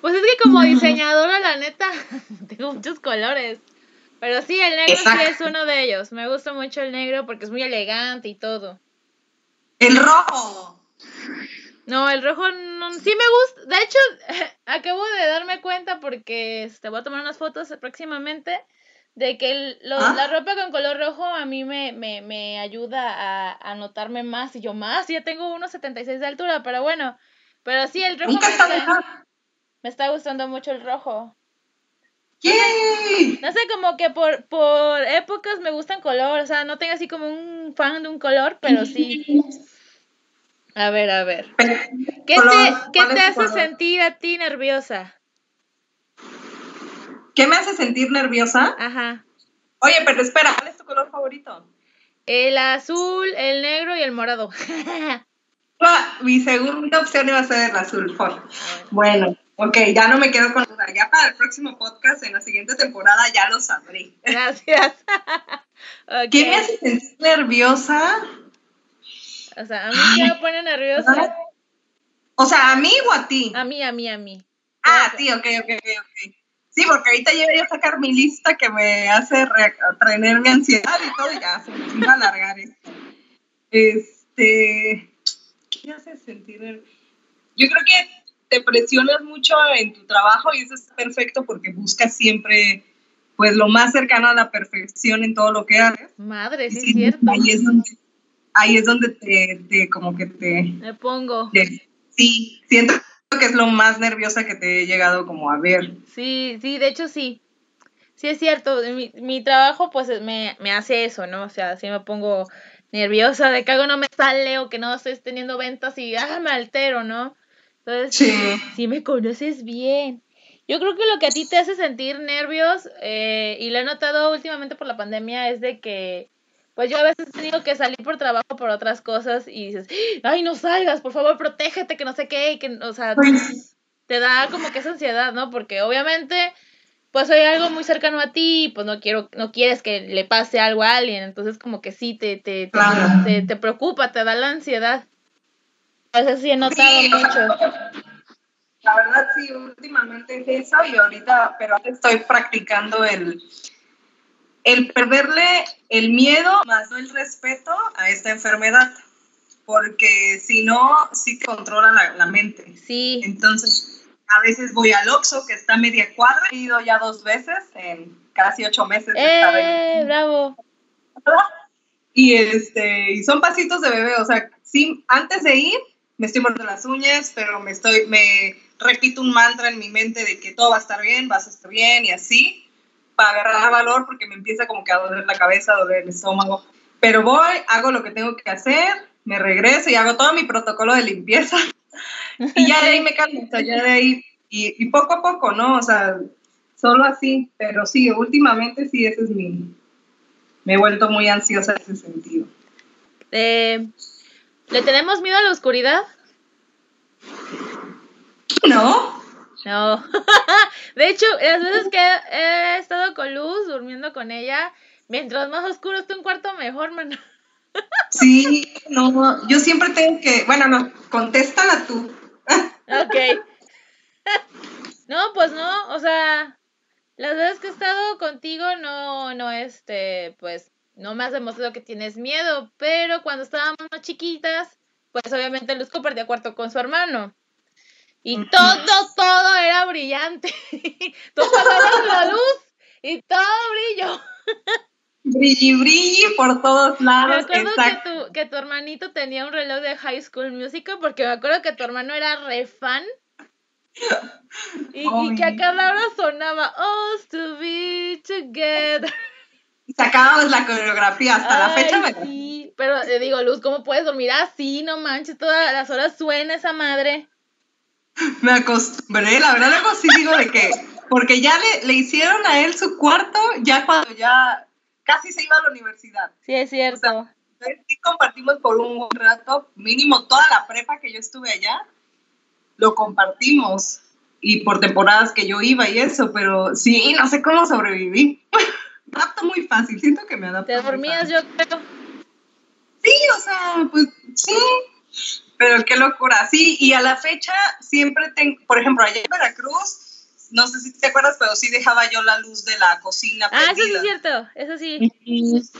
Pues es que como diseñadora, la neta, *laughs* tengo muchos colores. Pero sí, el negro sí es uno de ellos. Me gusta mucho el negro porque es muy elegante y todo. El rojo. No, el rojo no, sí me gusta. De hecho, *laughs* acabo de darme cuenta porque este, voy a tomar unas fotos próximamente de que el- lo- ¿Ah? la ropa con color rojo a mí me, me, me ayuda a, a notarme más. Y yo más, ya tengo unos 76 de altura, pero bueno. Pero sí, el rojo me está me está gustando mucho el rojo. ¡Yay! No sé, como que por, por épocas me gustan color, o sea, no tengo así como un fan de un color, pero sí. A ver, a ver. ¿Qué te, qué ¿cuál te hace color? sentir a ti nerviosa? ¿Qué me hace sentir nerviosa? Ajá. Oye, pero espera, ¿cuál es tu color favorito? El azul, el negro y el morado. *laughs* Ah, Mi segunda opción iba a ser el azul. Bueno, ok, ya no me quedo con duda. Ya para el próximo podcast, en la siguiente temporada, ya lo sabré. Gracias. *laughs* ¿Qué me hace sentir nerviosa? O sea, a mí sí me pone nerviosa. O sea, ¿a mí o a ti? A mí, a mí, a mí. Ah, sí, ok, ok, ok. ok. Sí, porque ahorita yo voy a sacar mi lista que me hace tener mi ansiedad y todo, y ya se me va a alargar esto. Este. ¿Qué hace sentir? el- Yo creo que te presionas mucho en tu trabajo y eso es perfecto porque buscas siempre, pues, lo más cercano a la perfección en todo lo que haces. Madre, Sí, es cierto. Ahí es donde, ahí es donde te, te como que te, Me pongo. te- sí, siento que es lo más nerviosa que te he llegado como a ver. Sí, sí, de hecho sí. Sí es cierto, mi, mi trabajo pues me, me hace eso, ¿no? O sea, sí me pongo nerviosa de que algo no me sale o que no estoy teniendo ventas y ah, me altero, ¿no? Entonces, Sí. sí me conoces bien. Yo creo que lo que a ti te hace sentir nervios, eh, y lo he notado últimamente por la pandemia, es de que, pues yo a veces he tenido que salir por trabajo por otras cosas y dices, ay, no salgas, por favor, protégete, que no sé qué, y que, o sea, Pues, te da como que esa ansiedad, ¿no? Porque obviamente, pues soy algo muy cercano a ti, pues no quiero, no quieres que le pase algo a alguien, entonces como que sí te, te, te, te, te preocupa, te da la ansiedad. A veces sí he notado Sí, mucho. La verdad sí, últimamente es eso y ahorita, pero ahora estoy practicando el, el perderle el miedo más no el respeto a esta enfermedad, porque si no, sí te controla la, la mente. Sí, Entonces, a veces voy al Oxxo, que está a media cuadra, he ido ya dos veces en casi ocho meses de ¡eh! ¡Bravo! y este, y son pasitos de bebé, o sea, sí, antes de ir me estoy mordiendo las uñas, pero me estoy, me repito un mantra en mi mente de que todo va a estar bien, vas a estar bien y así, para agarrar valor porque me empieza como que a doler la cabeza, a doler el estómago. Pero voy, hago lo que tengo que hacer, me regreso y hago todo mi protocolo de limpieza y ya de ahí me calmo, o sea, ya de ahí, y, y poco a poco, ¿no? O sea, solo así, pero sí, últimamente sí, ese es mi, me he vuelto muy ansiosa en ese sentido. Eh, ¿Le tenemos miedo a la oscuridad? ¿No? No. *laughs* De hecho, las veces que he estado con Luz, durmiendo con ella, mientras más oscuro esté un cuarto, mejor, man. *laughs* Sí, no, yo siempre tengo que, bueno, no, contéstala tú. Ok. No, pues no, o sea, las veces que he estado contigo no, no, este, pues, no me has demostrado que tienes miedo, pero cuando estábamos más chiquitas, pues obviamente Luz compartía cuarto con su hermano. Y todo, todo era brillante. *laughs* Tú apagabas la luz y todo brillo. Brilli, brilli por todos Me lados. acuerdo que tu, que tu hermanito tenía un reloj de High School Musical porque me acuerdo que tu hermano era re fan. Y, y que a cada hora sonaba Us to be together. Sacábamos la coreografía hasta la fecha. Me... sí. Pero te digo, Luz, ¿cómo puedes dormir así? No manches, todas las horas suena esa madre. *laughs* me acostumbré, la verdad luego sí digo de que, porque ya le, le hicieron a él su cuarto ya cuando ya casi se iba a la universidad. Sí, es cierto. Entonces, sí compartimos por un rato, mínimo toda la prepa que yo estuve allá, lo compartimos. Y por temporadas que yo iba y eso, pero sí, no sé cómo sobreviví. *laughs* Adapto muy fácil, siento que me adapto. Te dormías, yo creo. Sí, o sea, pues sí. Pero qué locura. Sí, y a la fecha siempre tengo, por ejemplo, allá en Veracruz, no sé si te acuerdas, pero sí dejaba yo la luz de la cocina. Ah, eso sí es cierto, eso sí.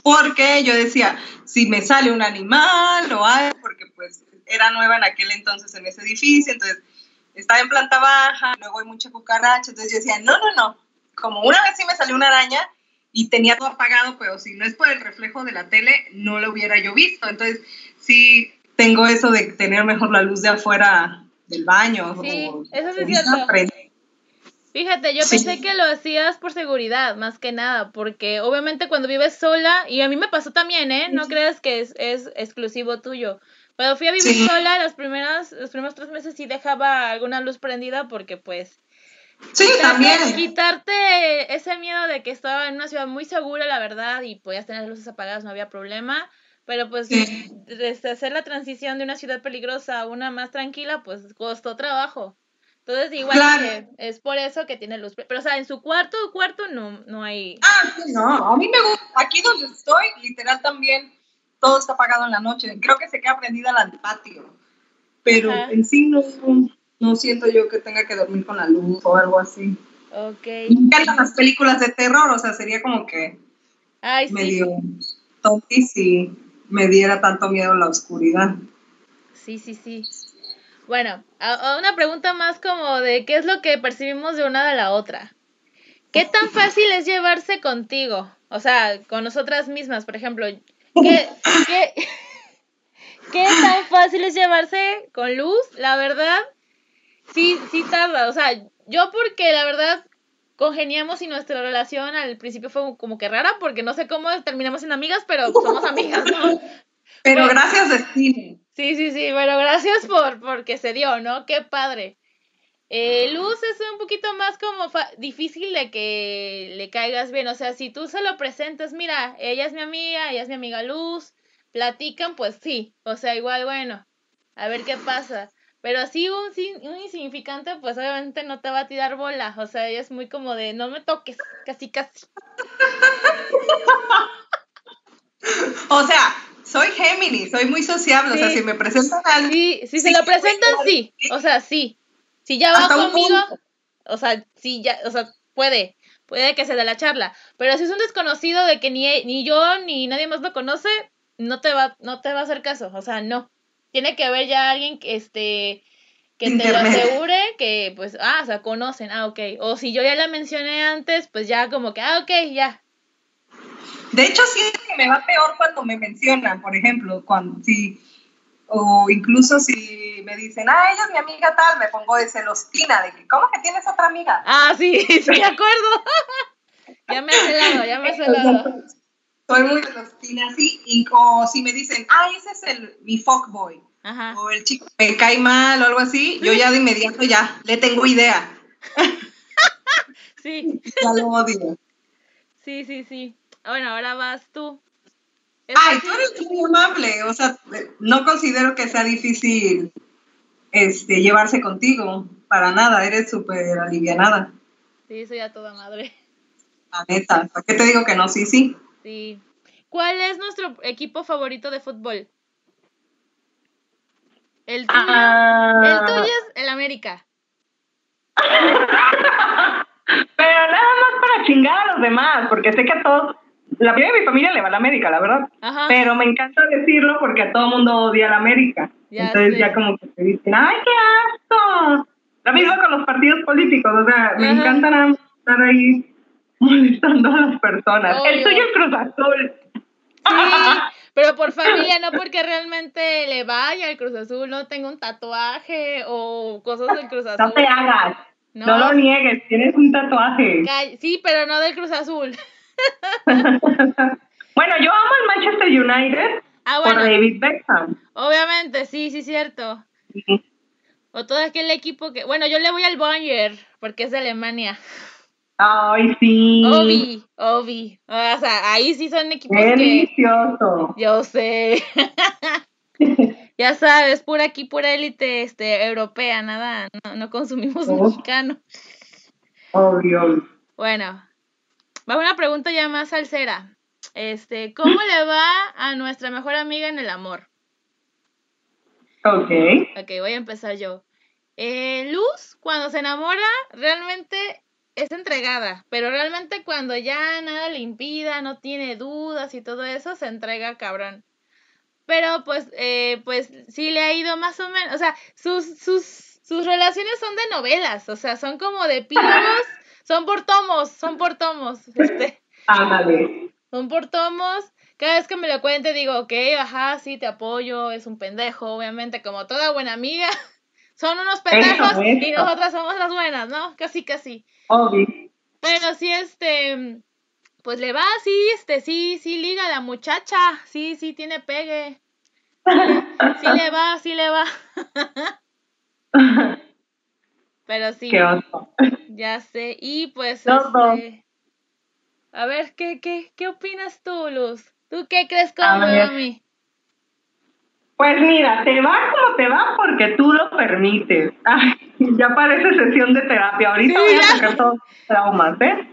Porque yo decía, si me sale un animal o algo, porque pues era nueva en aquel entonces en ese edificio, entonces estaba en planta baja, luego hay mucha cucaracha, entonces yo decía, no, no, no, como una vez sí me salió una araña y tenía todo apagado, pero si no es por el reflejo de la tele, no lo hubiera yo visto, entonces sí tengo eso de tener mejor la luz de afuera del baño. Sí, o- eso sí es cierto. frente. Fíjate, yo Sí. pensé que lo hacías por seguridad, más que nada, porque obviamente cuando vives sola, y a mí me pasó también, ¿eh? No creas que es, es exclusivo tuyo. Cuando fui a vivir Sí. sola, las primeras, los primeros tres meses sí dejaba alguna luz prendida porque pues Sí, quitarte- también. quitarte ese miedo de que estaba en una ciudad muy segura, la verdad, y podías tener las luces apagadas, no había problema. Pero pues *laughs* Sí. desde hacer la transición de una ciudad peligrosa a una más tranquila, pues costó trabajo. Entonces igual Claro. que es por eso que tiene luz. Pero o sea, en su cuarto, cuarto no, no hay. Ah, sí, no, a mí me gusta. Aquí donde estoy, literal también, todo está apagado en la noche. Creo que se queda prendida la del patio. Pero Ajá. en sí no, no siento yo que tenga que dormir con la luz o algo así. Ok. Me encantan las películas de terror, o sea, sería como que Ay, sí. medio tonti si me diera tanto miedo la oscuridad. Sí, sí, sí. Bueno, a, una pregunta más como de qué es lo que percibimos de una de la otra. ¿Qué tan fácil es llevarse contigo? O sea, con nosotras mismas, por ejemplo. ¿Qué, qué, *laughs* qué tan fácil es llevarse con Luz? La verdad, sí, sí tarda. O sea, yo porque la verdad congeniamos y nuestra relación al principio fue como que rara porque no sé cómo terminamos siendo amigas, pero somos amigas, ¿no? *laughs* Pero Bueno. gracias, destino. Sí, sí, sí, bueno, gracias por porque se dio, ¿no? Qué padre. Eh, Luz es un poquito más como difícil de que le caigas bien. O sea, si tú se lo presentas, mira, ella es mi amiga, ella es mi amiga Luz, platican, pues sí. O sea, igual, bueno, a ver qué pasa. Pero así un, un insignificante, pues obviamente no te va a tirar bola. O sea, ella es muy como de, no me toques, casi, casi. o sea, soy Géminis, soy muy sociable. O sea, si me presentan a alguien. Sí, si se lo presentan, sí. O sea, sí. Si ya va conmigo, o sea, sí, ya, o sea, puede, puede que se dé la charla. Pero si es un desconocido de que ni, ni yo ni nadie más lo conoce, no te va, no te va a hacer caso. O sea, no. Tiene que haber ya alguien que este que te lo asegure que pues, ah, o sea, conocen, ah, ok. O si yo ya la mencioné antes, pues ya como que, ah, ok, ya. De hecho, siento que me va peor cuando me mencionan, por ejemplo, cuando si o incluso si me dicen, ah, ella es mi amiga tal, me pongo de celostina, de que, ¿cómo que tienes otra amiga? Ah, sí, *laughs* sí, de acuerdo. ya me he celado, ya me he celado. Soy muy celostina, sí, y, o si me dicen, ah, ese es el, mi fuckboy, Ajá. o el chico me cae mal o algo así, yo ya de inmediato ya le tengo idea. *laughs* sí. Ya lo odio. Sí, sí, sí. Bueno, ahora vas tú. Ay, tú eres muy amable, o sea, no considero que sea difícil este, llevarse contigo, para nada, eres súper alivianada. Sí, soy a toda madre. La neta, ¿por qué te digo que no? Sí, sí. Sí. ¿Cuál es nuestro equipo favorito de fútbol? El tuyo, ah. el tuyo es el América. Pero nada más para chingar a los demás, porque sé que a todos la primera de mi familia le va a la América, la verdad. Pero me encanta decirlo porque a todo mundo odia a la América. Entonces ya como que te dicen, ¡ay, qué asco! Lo mismo con los partidos políticos, o sea, me encanta estar ahí molestando a las personas. El tuyo es Cruz Azul. Sí, *laughs* pero por familia, no porque realmente le vaya al Cruz Azul, no tengo un tatuaje o cosas del Cruz Azul. No te hagas. No, no lo niegues, tienes un tatuaje. Sí, pero no del Cruz Azul. *laughs* bueno, yo amo el Manchester United ah, por David Beckham. Obviamente, sí, sí, cierto. O todo aquel equipo que. Bueno, yo le voy al Bayern porque es de Alemania. Ay, sí. Obi, Obi. O sea, ahí sí son equipos Delicioso. Yo sé. *laughs* ya sabes, pura aquí, pura élite este, europea, nada, no, consumimos oh. mexicano. Obvio. Bueno, Va una pregunta ya más salsera. Este, ¿cómo le va a nuestra mejor amiga en el amor? Ok. Ok, voy a empezar yo. Eh, Luz, cuando se enamora, realmente es entregada, pero realmente cuando ya nada le impida, no tiene dudas y todo eso, se entrega cabrón. Pero pues, eh, pues sí le ha ido más o menos, o sea, sus, sus, sus relaciones son de novelas, o sea, son como de epílogos son por tomos, son por tomos. Este. Ándale. Son por tomos. Cada vez que me lo cuente digo, ok, ajá, sí, te apoyo, es un pendejo, obviamente, como toda buena amiga. Son unos pendejos y nosotras somos las buenas, ¿no? Casi, casi. Obvio. Bueno, sí, este, pues le va, sí, este, sí, sí, liga la muchacha, sí, sí, tiene pegue. Sí, le va, sí le va. *laughs* Pero sí. Qué oso. Ya sé. Y pues. Este, a ver, ¿qué, qué, ¿qué opinas tú, Luz? ¿Tú qué crees como a, mí? Pues mira, te va como te va porque tú lo permites. *laughs* Ay, ya parece sesión de terapia. Ahorita voy a sacar todos los traumas, ¿eh?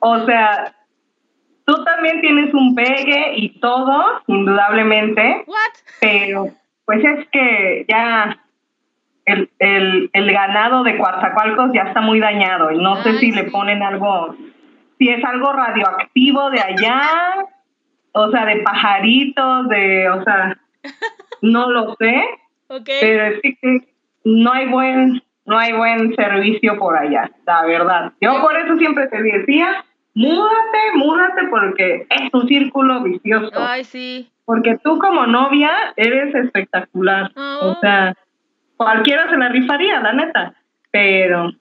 O sea, tú también tienes un pegue y todo, indudablemente. What? Pero, pues es que ya el, el, el ganado de Coatzacoalcos ya está muy dañado y no sé si le ponen algo, si es algo radioactivo de allá, o sea, de pajaritos, de, o sea, no lo sé, pero sí que no hay buen, no hay buen servicio por allá, la verdad. Yo por eso siempre te decía, múdate, múdate porque es un círculo vicioso. Ay, sí. Porque tú como novia eres espectacular, o sea cualquiera se la rifaría, la neta. Pero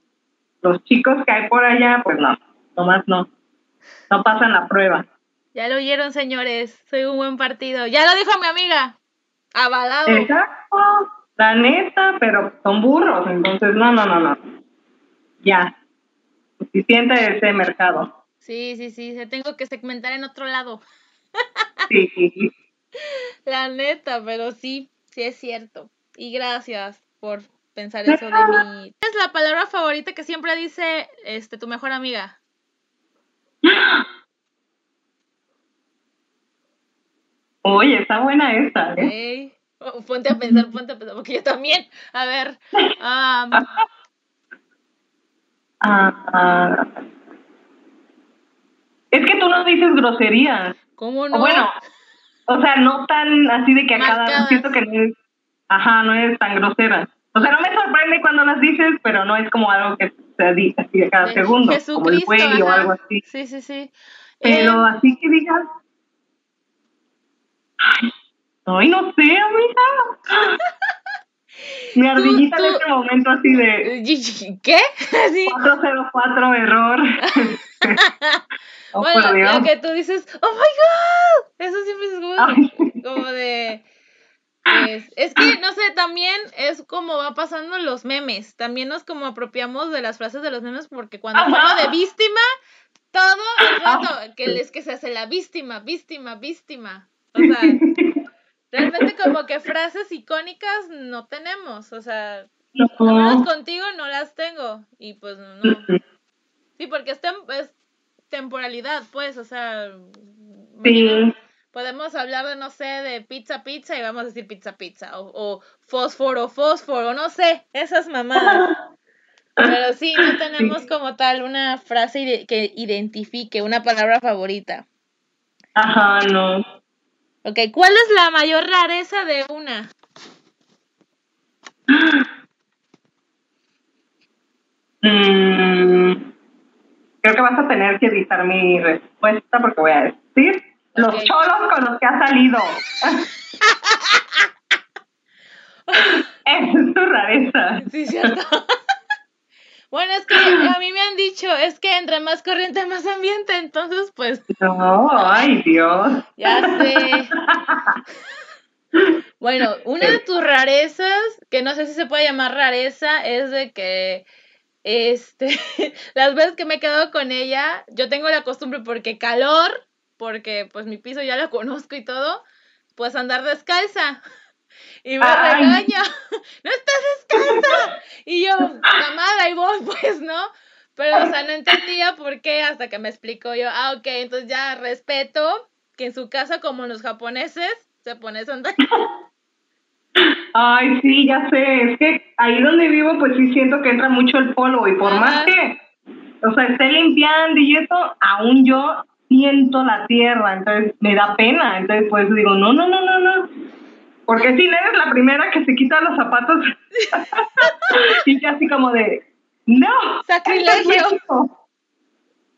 los chicos que hay por allá, pues no, nomás no. No pasan la prueba. Ya lo oyeron, señores. Soy un buen partido. Ya lo dijo mi amiga. Avalado. Exacto. La neta, pero son burros, entonces no, no, no, no. Ya. Suficiente de ese mercado. Sí, sí, sí, se tengo que segmentar en otro lado. *laughs* Sí, sí, sí. La neta, pero sí, sí es cierto. Y gracias por pensar eso de mí. ¿Qué es la palabra favorita que siempre dice este tu mejor amiga? *laughs* Oye, está buena esta, ¿eh? Oh, ponte a pensar, ponte a pensar, porque yo también. A ver, am, *laughs* Ah, es que tú no dices groserías. ¿cómo O no? bueno, o sea, no tan así de que a cada siento que no es, ajá, no es tan grosera. O sea, no me sorprende cuando las dices, pero no es como algo que se dice así a cada De segundo, como el güey o algo así. Sí, sí, sí. Pero Eh, así que digas, ay, no sé, amiga. Mi ardillita en este momento así de ¿Qué? Así. 404 error. *laughs* oh, bueno, lo que tú dices, ¡Oh my god! Eso siempre es como, Ay. como de. Es, es que, no sé, también es como va pasando los memes. También nos como apropiamos de las frases de los memes porque cuando hablo de víctima, todo el rato, Ah, que sí. es que se hace la víctima, víctima, víctima. O sea, realmente como que frases icónicas no tenemos. O sea, No. contigo no las tengo. Y pues no. Sí, porque es, tem- es temporalidad, pues, o sea. Sí. Podemos hablar de, no sé, de pizza, pizza y vamos a decir pizza, pizza. O, o fósforo, fósforo, no sé, esas mamadas. *laughs* Pero sí, no tenemos Sí. como tal una frase que identifique una palabra favorita. Ajá, no. Ok, ¿cuál es la mayor rareza de una? Mm, creo que vas a tener que editar mi respuesta porque voy a decir los cholos con los que ha salido. *laughs* Es tu rareza. Sí, cierto. *laughs* bueno, es que a mí me han dicho, es que entre más corriente, más ambiente, entonces pues No, ay Dios. Ya sé. Bueno, una de tus rarezas, que no sé si se puede llamar rareza, es de que este *laughs* las veces que me he quedado con ella, yo tengo la costumbre porque calor, porque pues mi piso ya lo conozco y todo, pues andar descalza. Y me Ay. regaña, *laughs* no estás descalza. Y yo, mamada, y voy, *laughs* pues, ¿no? Pero, o sea, no entendía por qué hasta que me explicó yo, ah, ok, entonces ya respeto que en su casa, como los japoneses, se pone sandalia. Ay, sí, ya sé. Es que ahí donde vivo, pues sí siento que entra mucho el polvo y por Ajá. más que, o sea, esté limpiando y eso, aún yo siento la tierra, entonces me da pena. Entonces, pues digo, no, no, no, no, no. Porque si no eres la primera que se quita los zapatos *laughs* y así como de, no. Sacrilegio. esto es México".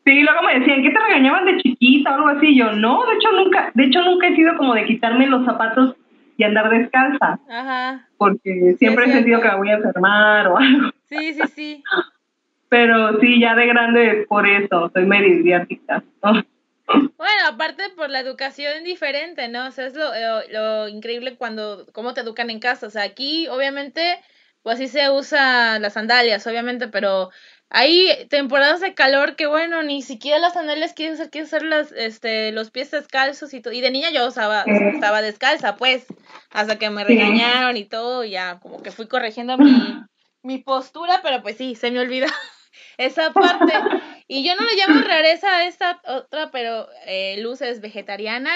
Sí, luego me decían que te regañaban de chiquita o algo así. Yo, no, de hecho nunca, de hecho nunca he sido como de quitarme los zapatos y andar descalza Ajá. porque siempre he sentido que me voy a enfermar o algo. Sí, sí, sí. Pero sí, ya de grande por eso, soy medio idiática. ¿no? Bueno, aparte por la educación diferente, ¿no? O sea, es lo, lo, lo increíble cuando, cómo te educan en casa. O sea, aquí, obviamente, pues sí se usa las sandalias, obviamente, pero hay temporadas de calor que, bueno, ni siquiera las sandalias quieren usar, quieren usar las, este, los pies descalzos y todo. Y de niña yo usaba, estaba descalza, pues, hasta que me regañaron y todo, y ya como que fui corrigiendo mi, mi postura, pero pues sí, se me olvidó esa parte. Y yo no le llamo rareza a esta otra, pero eh, Luz es vegetariana.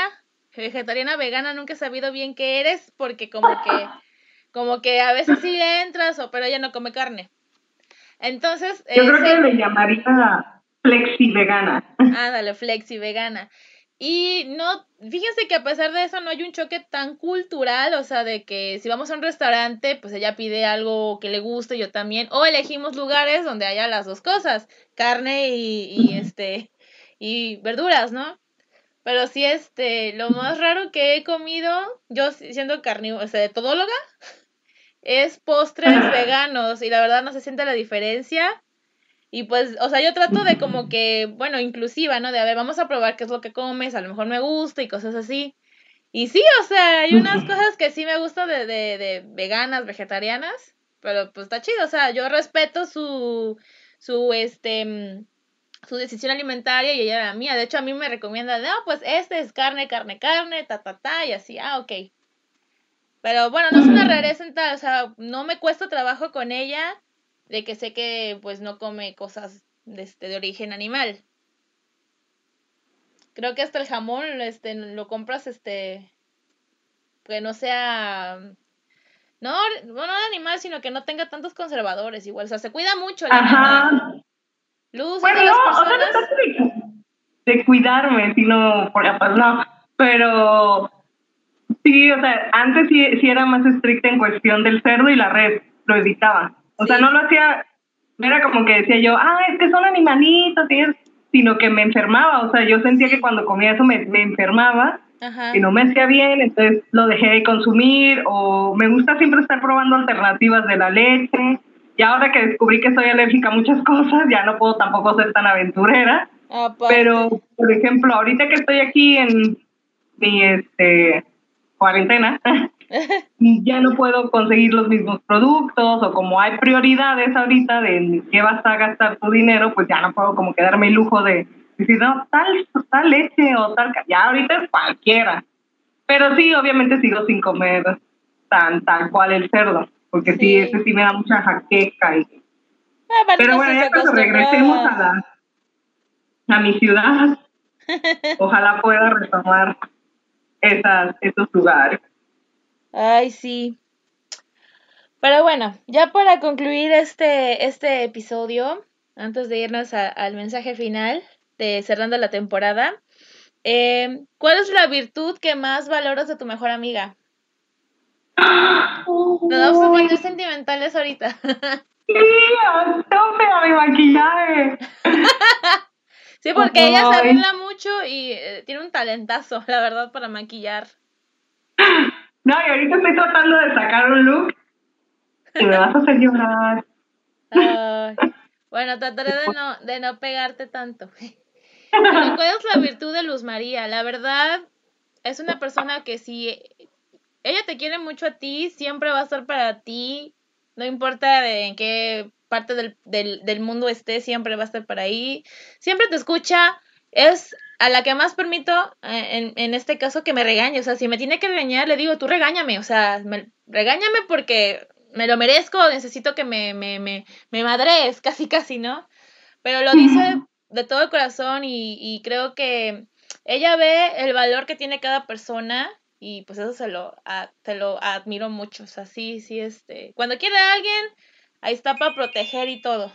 Vegetariana, vegana, nunca he sabido bien qué eres, porque como que, como que a veces sí le entras, o, pero ella no come carne. Entonces, Yo eh, creo se- que le llamaría flexi vegana. Ándale, flexi vegana. Y no, fíjense que a pesar de eso no hay un choque tan cultural, o sea, de que si vamos a un restaurante, pues ella pide algo que le guste, yo también, o elegimos lugares donde haya las dos cosas, carne y, y este, y verduras, ¿no? Pero sí, este, lo más raro que he comido, yo si- siendo carnívora, o sea, de todóloga, es postres veganos, y la verdad no se siente la diferencia. Y pues, o sea, yo trato de como que, bueno, inclusiva, ¿no? De, a ver, vamos a probar qué es lo que comes, a lo mejor me gusta y cosas así. Y sí, o sea, hay unas cosas que sí me gustan de, de, de veganas, vegetarianas, pero pues está chido, o sea, yo respeto su, su, este, mm, su decisión alimentaria y ella la mía. De hecho, a mí me recomienda, no, pues este es carne, carne, carne, ta, ta, ta, y así, ah, ok. Pero bueno, no es una rareza en tal, o sea, no me cuesta trabajo con ella de que sé que pues no come cosas de, este, de origen animal. Creo que hasta el jamón este, lo compras este que no sea no, no animal, sino que no tenga tantos conservadores igual, o sea, se cuida mucho el Ajá. animal. Luz Bueno, de las no, o sea, no de, de cuidarme, sino por la paz, no. Pero sí, o sea, antes sí, sí era más estricta en cuestión del cerdo y la red, lo evitaba. O sea, no lo hacía, no era como que decía yo, ah, es que son animalitos, y es- sino que me enfermaba. O sea, yo sentía que cuando comía eso me, me enfermaba Ajá. y no me hacía bien, entonces lo dejé de consumir o me gusta siempre estar probando alternativas de la leche. Y ahora que descubrí que soy alérgica a muchas *laughs* cosas, ya no puedo tampoco ser tan aventurera. Aparte. Pero, por ejemplo, ahorita que estoy aquí en mi este, cuarentena, *laughs* ya no puedo conseguir los mismos productos o como hay prioridades ahorita de qué vas a gastar tu dinero, pues ya no puedo como que darme el lujo de decir, no, tal, tal leche o tal, ca-". ya ahorita es cualquiera. Pero sí, obviamente sigo sin comer tan tal cual el cerdo, porque sí, Sí. ese sí me da mucha jaqueca. Y, Aparte pero no bueno, ya cuando regresemos a, la, a mi ciudad, *laughs* ojalá pueda retomar esas, esos lugares. Ay, sí. Pero bueno, ya para concluir este, este episodio, antes de irnos a- al mensaje final de cerrando la temporada, eh, ¿cuál es la virtud que más valoras de tu mejor amiga? Nos vamos a poner sentimentales ahorita. *laughs* Sí, a tope a mi maquillaje. sí, porque ella se arregla mucho y eh, tiene un talentazo, la verdad, para maquillar. No, y ahorita estoy tratando de sacar un look que me vas a hacer llorar. Bueno, trataré de no, de no pegarte tanto. ¿Cuál es la virtud de Luz María? La verdad, es una persona que si ella te quiere mucho a ti, siempre va a estar para ti. No importa de en qué parte del, del, del mundo esté, siempre va a estar por ahí. Siempre te escucha. Es a la que más permito, eh, en, en este caso, que me regañe. O sea, si me tiene que regañar, le digo, tú regáñame. O sea, me- regáñame porque me lo merezco, necesito que me, me, me, me madrees, *laughs* casi, casi, ¿no? Pero lo dice de todo el corazón y, y creo que ella ve el valor que tiene cada persona y pues eso se lo, a- se lo admiro mucho. O sea, sí, sí, este, cuando quiere a alguien, ahí está para proteger y todo.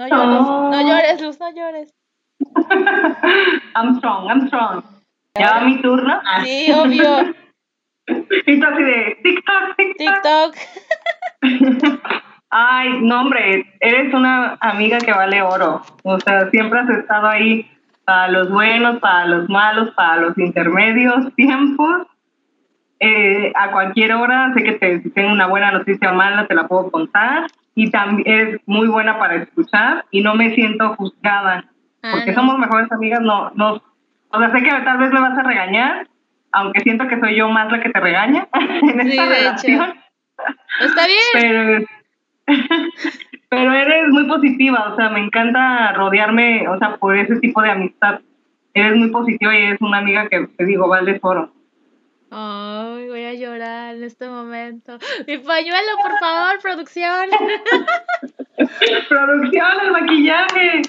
No llores, no llores, Luz, no llores. *laughs* I'm strong, I'm strong. Ya va mi turno. Ah. Sí, obvio. *laughs* Y tú así de TikTok, TikTok. TikTok. *laughs* Ay, no, hombre, eres una amiga que vale oro. O sea, siempre has estado ahí para los buenos, para los malos, para los intermedios tiempos. Eh, a cualquier hora, sé que te, si tengo una buena noticia o mala, te la puedo contar. Y también eres muy buena para escuchar y no me siento juzgada. Ah, Porque no. somos mejores amigas, no, no. O sea, sé que tal vez me vas a regañar, aunque siento que soy yo más la que te regaña *laughs* en esta relación. Está bien. *laughs* Pero, *laughs* pero eres muy positiva, o sea, me encanta rodearme, o sea, por ese tipo de amistad. Eres muy positiva y eres una amiga que te digo, vale oro. Ay, voy a llorar en este momento. Mi pañuelo, por favor, producción. *laughs* Producción, el maquillaje.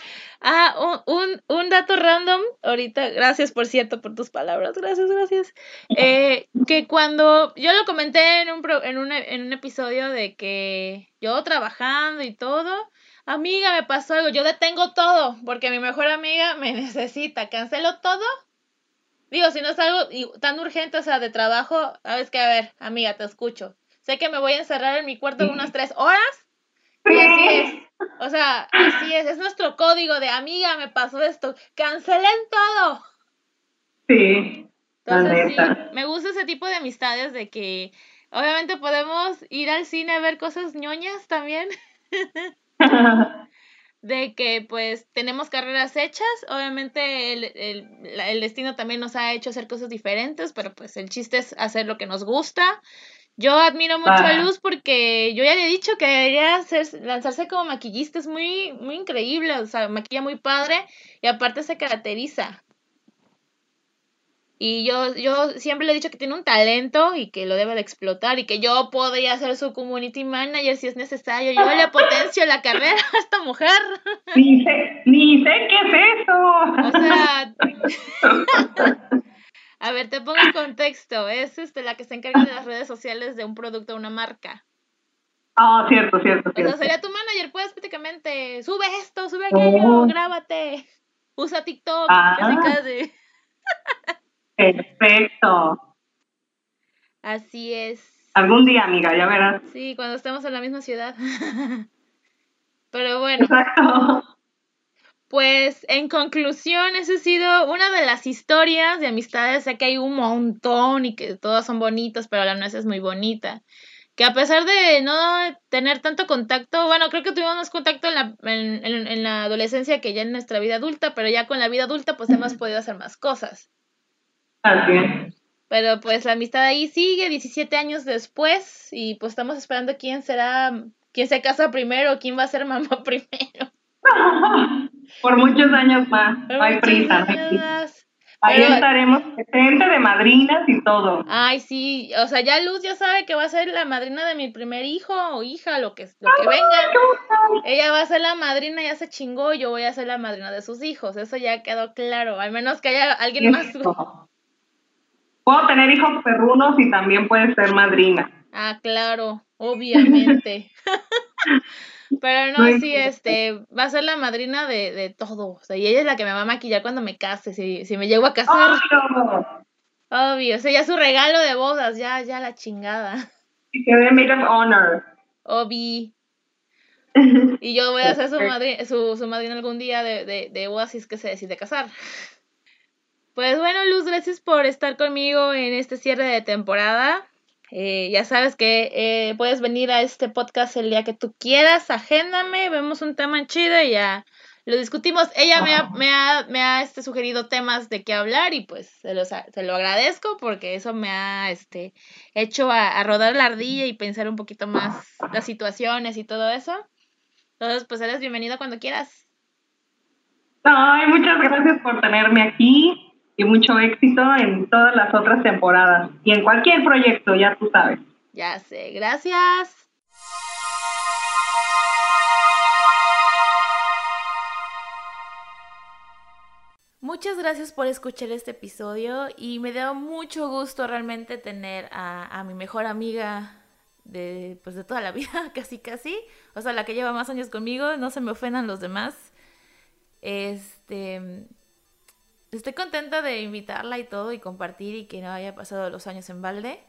Ah, un, un, un dato random, ahorita, gracias por cierto por tus palabras, gracias, gracias. Eh, que cuando yo lo comenté en un, pro- en, un, en un episodio de que yo trabajando y todo, amiga, me pasó algo, yo detengo todo, porque mi mejor amiga me *laughs* necesita, cancelo todo. Digo, si no es algo tan urgente, o sea, de trabajo, sabes que, a ver, amiga, te escucho. Sé que me voy a encerrar en mi cuarto unas tres horas y así es. O sea, así es. Es nuestro código de amiga, me pasó esto. Cancelen todo. Sí, Entonces, sí, me gusta ese tipo de amistades de que obviamente podemos ir al cine a ver cosas ñoñas también. *laughs* de que pues tenemos carreras hechas, obviamente el, el, el, destino también nos ha hecho hacer cosas diferentes, pero pues el chiste es hacer lo que nos gusta. Yo admiro mucho a Luz porque yo ya le he dicho que debería hacer, lanzarse como maquillista, es muy, muy increíble, o sea, maquilla muy padre y aparte se caracteriza. Y yo, yo siempre le he dicho que tiene un talento y que lo debe de explotar y que yo podría ser su community manager si es necesario. Yo le potencio la carrera a esta mujer. Ni sé, ni sé qué es eso. O sea, *laughs* a ver, te pongo el contexto. Es este, la que se encarga de las redes sociales de un producto o una marca. Ah, cierto, cierto, cierto. O sea, sería tu manager, puedes prácticamente, sube esto, sube aquello, oh. grábate, usa TikTok, ah. casi casi. Perfecto. Así es. Algún día, amiga, ya verás. Sí, cuando estemos en la misma ciudad. *laughs* Pero bueno. Exacto. Pues en conclusión, esa ha sido una de las historias de amistades. Sé que hay un montón y que todas son bonitas, pero la nuestra es muy bonita. Que a pesar de no tener tanto contacto, bueno, creo que tuvimos más contacto en la, en, en la adolescencia que ya en nuestra vida adulta, pero ya con la vida adulta pues hemos podido hacer más cosas. Pero pues la amistad ahí sigue 17 años después y pues estamos esperando quién será, quién se casa primero, quién va a ser mamá *laughs* primero. Por muchos años más, no hay prisa. Ahí estaremos presente de madrinas y todo. Ay, sí, o sea, ya Luz ya sabe que va a ser la madrina de mi primer hijo o hija, lo que, lo que venga. Ella va a ser la madrina, ya se chingó, yo voy a ser la madrina de sus hijos, eso ya quedó claro, al menos que haya alguien más. Puedo tener hijos perrunos y también puede ser madrina. Ah, claro, obviamente. *laughs* Pero no, sí, este, va a ser la madrina de, de todo. O sea, y ella es la que me va a maquillar cuando me case, si, si me llego a casar. Obvio. Obvio, o sea, ya su regalo de bodas, ya, ya la chingada. Y que de maid of honor. Obvio. *laughs* Y yo voy a ser su, madrina, su, su madrina algún día de, de, de bodas si es que se decide casar. Pues bueno, Luz, gracias por estar conmigo en este cierre de temporada. Eh, ya sabes que eh, puedes venir a este podcast el día que tú quieras, agéndame, vemos un tema chido y ya lo discutimos. Ella me ha, me ha, me ha este, sugerido temas de qué hablar y pues se, se lo agradezco porque eso me ha este, hecho a, a, rodar la ardilla y pensar un poquito más las situaciones y todo eso. Entonces, pues eres bienvenido cuando quieras. Ay, muchas gracias por tenerme aquí y mucho éxito en todas las otras temporadas y en cualquier proyecto, ya tú sabes. Ya sé, gracias. Muchas gracias por escuchar este episodio y me da mucho gusto realmente tener a, a mi mejor amiga de, pues de toda la vida, *laughs* casi casi. O sea, la que lleva más años conmigo, no se me ofendan los demás. Este, estoy contenta de invitarla y todo y compartir y que no haya pasado los años en balde.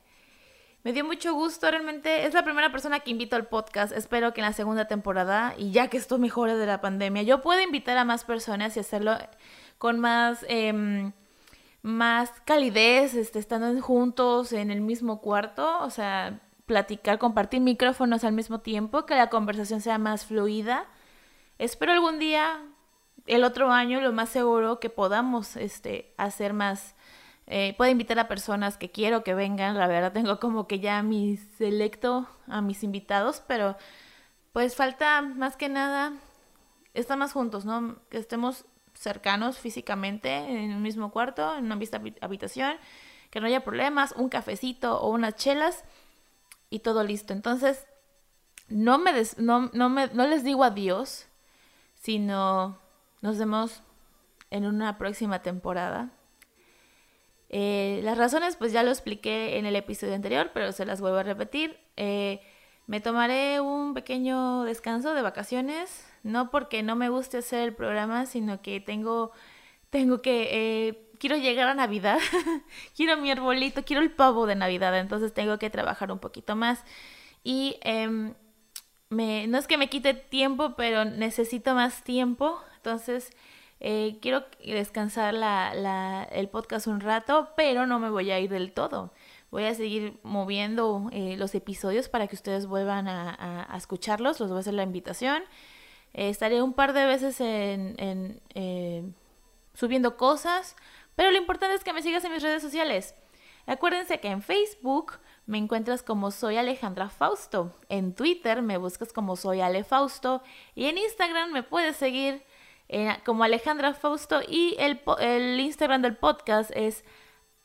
Me dio mucho gusto, realmente es la primera persona que invito al podcast. Espero que en la segunda temporada, y ya que esto mejore de la pandemia, yo pueda invitar a más personas y hacerlo con más, eh, más calidez, este, estando juntos en el mismo cuarto, o sea, platicar, compartir micrófonos al mismo tiempo, que la conversación sea más fluida. Espero algún día el otro año lo más seguro que podamos este, hacer más. Eh, puedo invitar a personas que quiero que vengan. La verdad tengo como que ya mi selecto a mis invitados, pero pues falta más que nada estar más juntos, ¿no? Que estemos cercanos físicamente en un mismo cuarto, en una misma habitación, que no haya problemas, un cafecito o unas chelas y todo listo. Entonces, no me, no, no, me no les digo adiós, sino nos vemos en una próxima temporada. Eh, las razones pues ya lo expliqué en el episodio anterior, pero se las vuelvo a repetir. Eh, me tomaré un pequeño descanso de vacaciones, no porque no me guste hacer el programa, sino que tengo, tengo que, eh, quiero llegar a Navidad, *laughs* quiero mi arbolito, quiero el pavo de Navidad, entonces tengo que trabajar un poquito más. Y em, me, no es que me quite tiempo, pero necesito más tiempo entonces, eh, quiero descansar la, el podcast un rato, pero no me voy a ir del todo. Voy a seguir moviendo eh, los episodios para que ustedes vuelvan a, escucharlos. Los voy a hacer la invitación. Eh, estaré un par de veces en, en subiendo cosas, pero lo importante es que me sigas en mis redes sociales. Acuérdense que en Facebook me encuentras como soy Alejandra Fausto, en Twitter me buscas como soy Ale Fausto y en Instagram me puedes seguir como Alejandra Fausto y el, Instagram del podcast es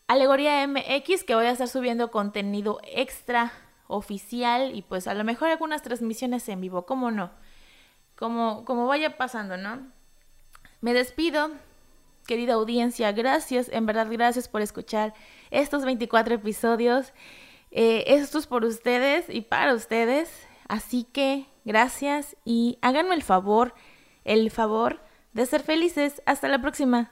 Alegoría MX que voy a estar subiendo contenido extra oficial y pues a lo mejor algunas transmisiones en vivo, ¿cómo no? Como, como vaya pasando, ¿no? Me despido, querida audiencia, gracias, en verdad gracias por escuchar estos 24 episodios. Eh, esto es por ustedes y para ustedes, así que gracias y háganme el favor, el favor de ser felices. Hasta la próxima.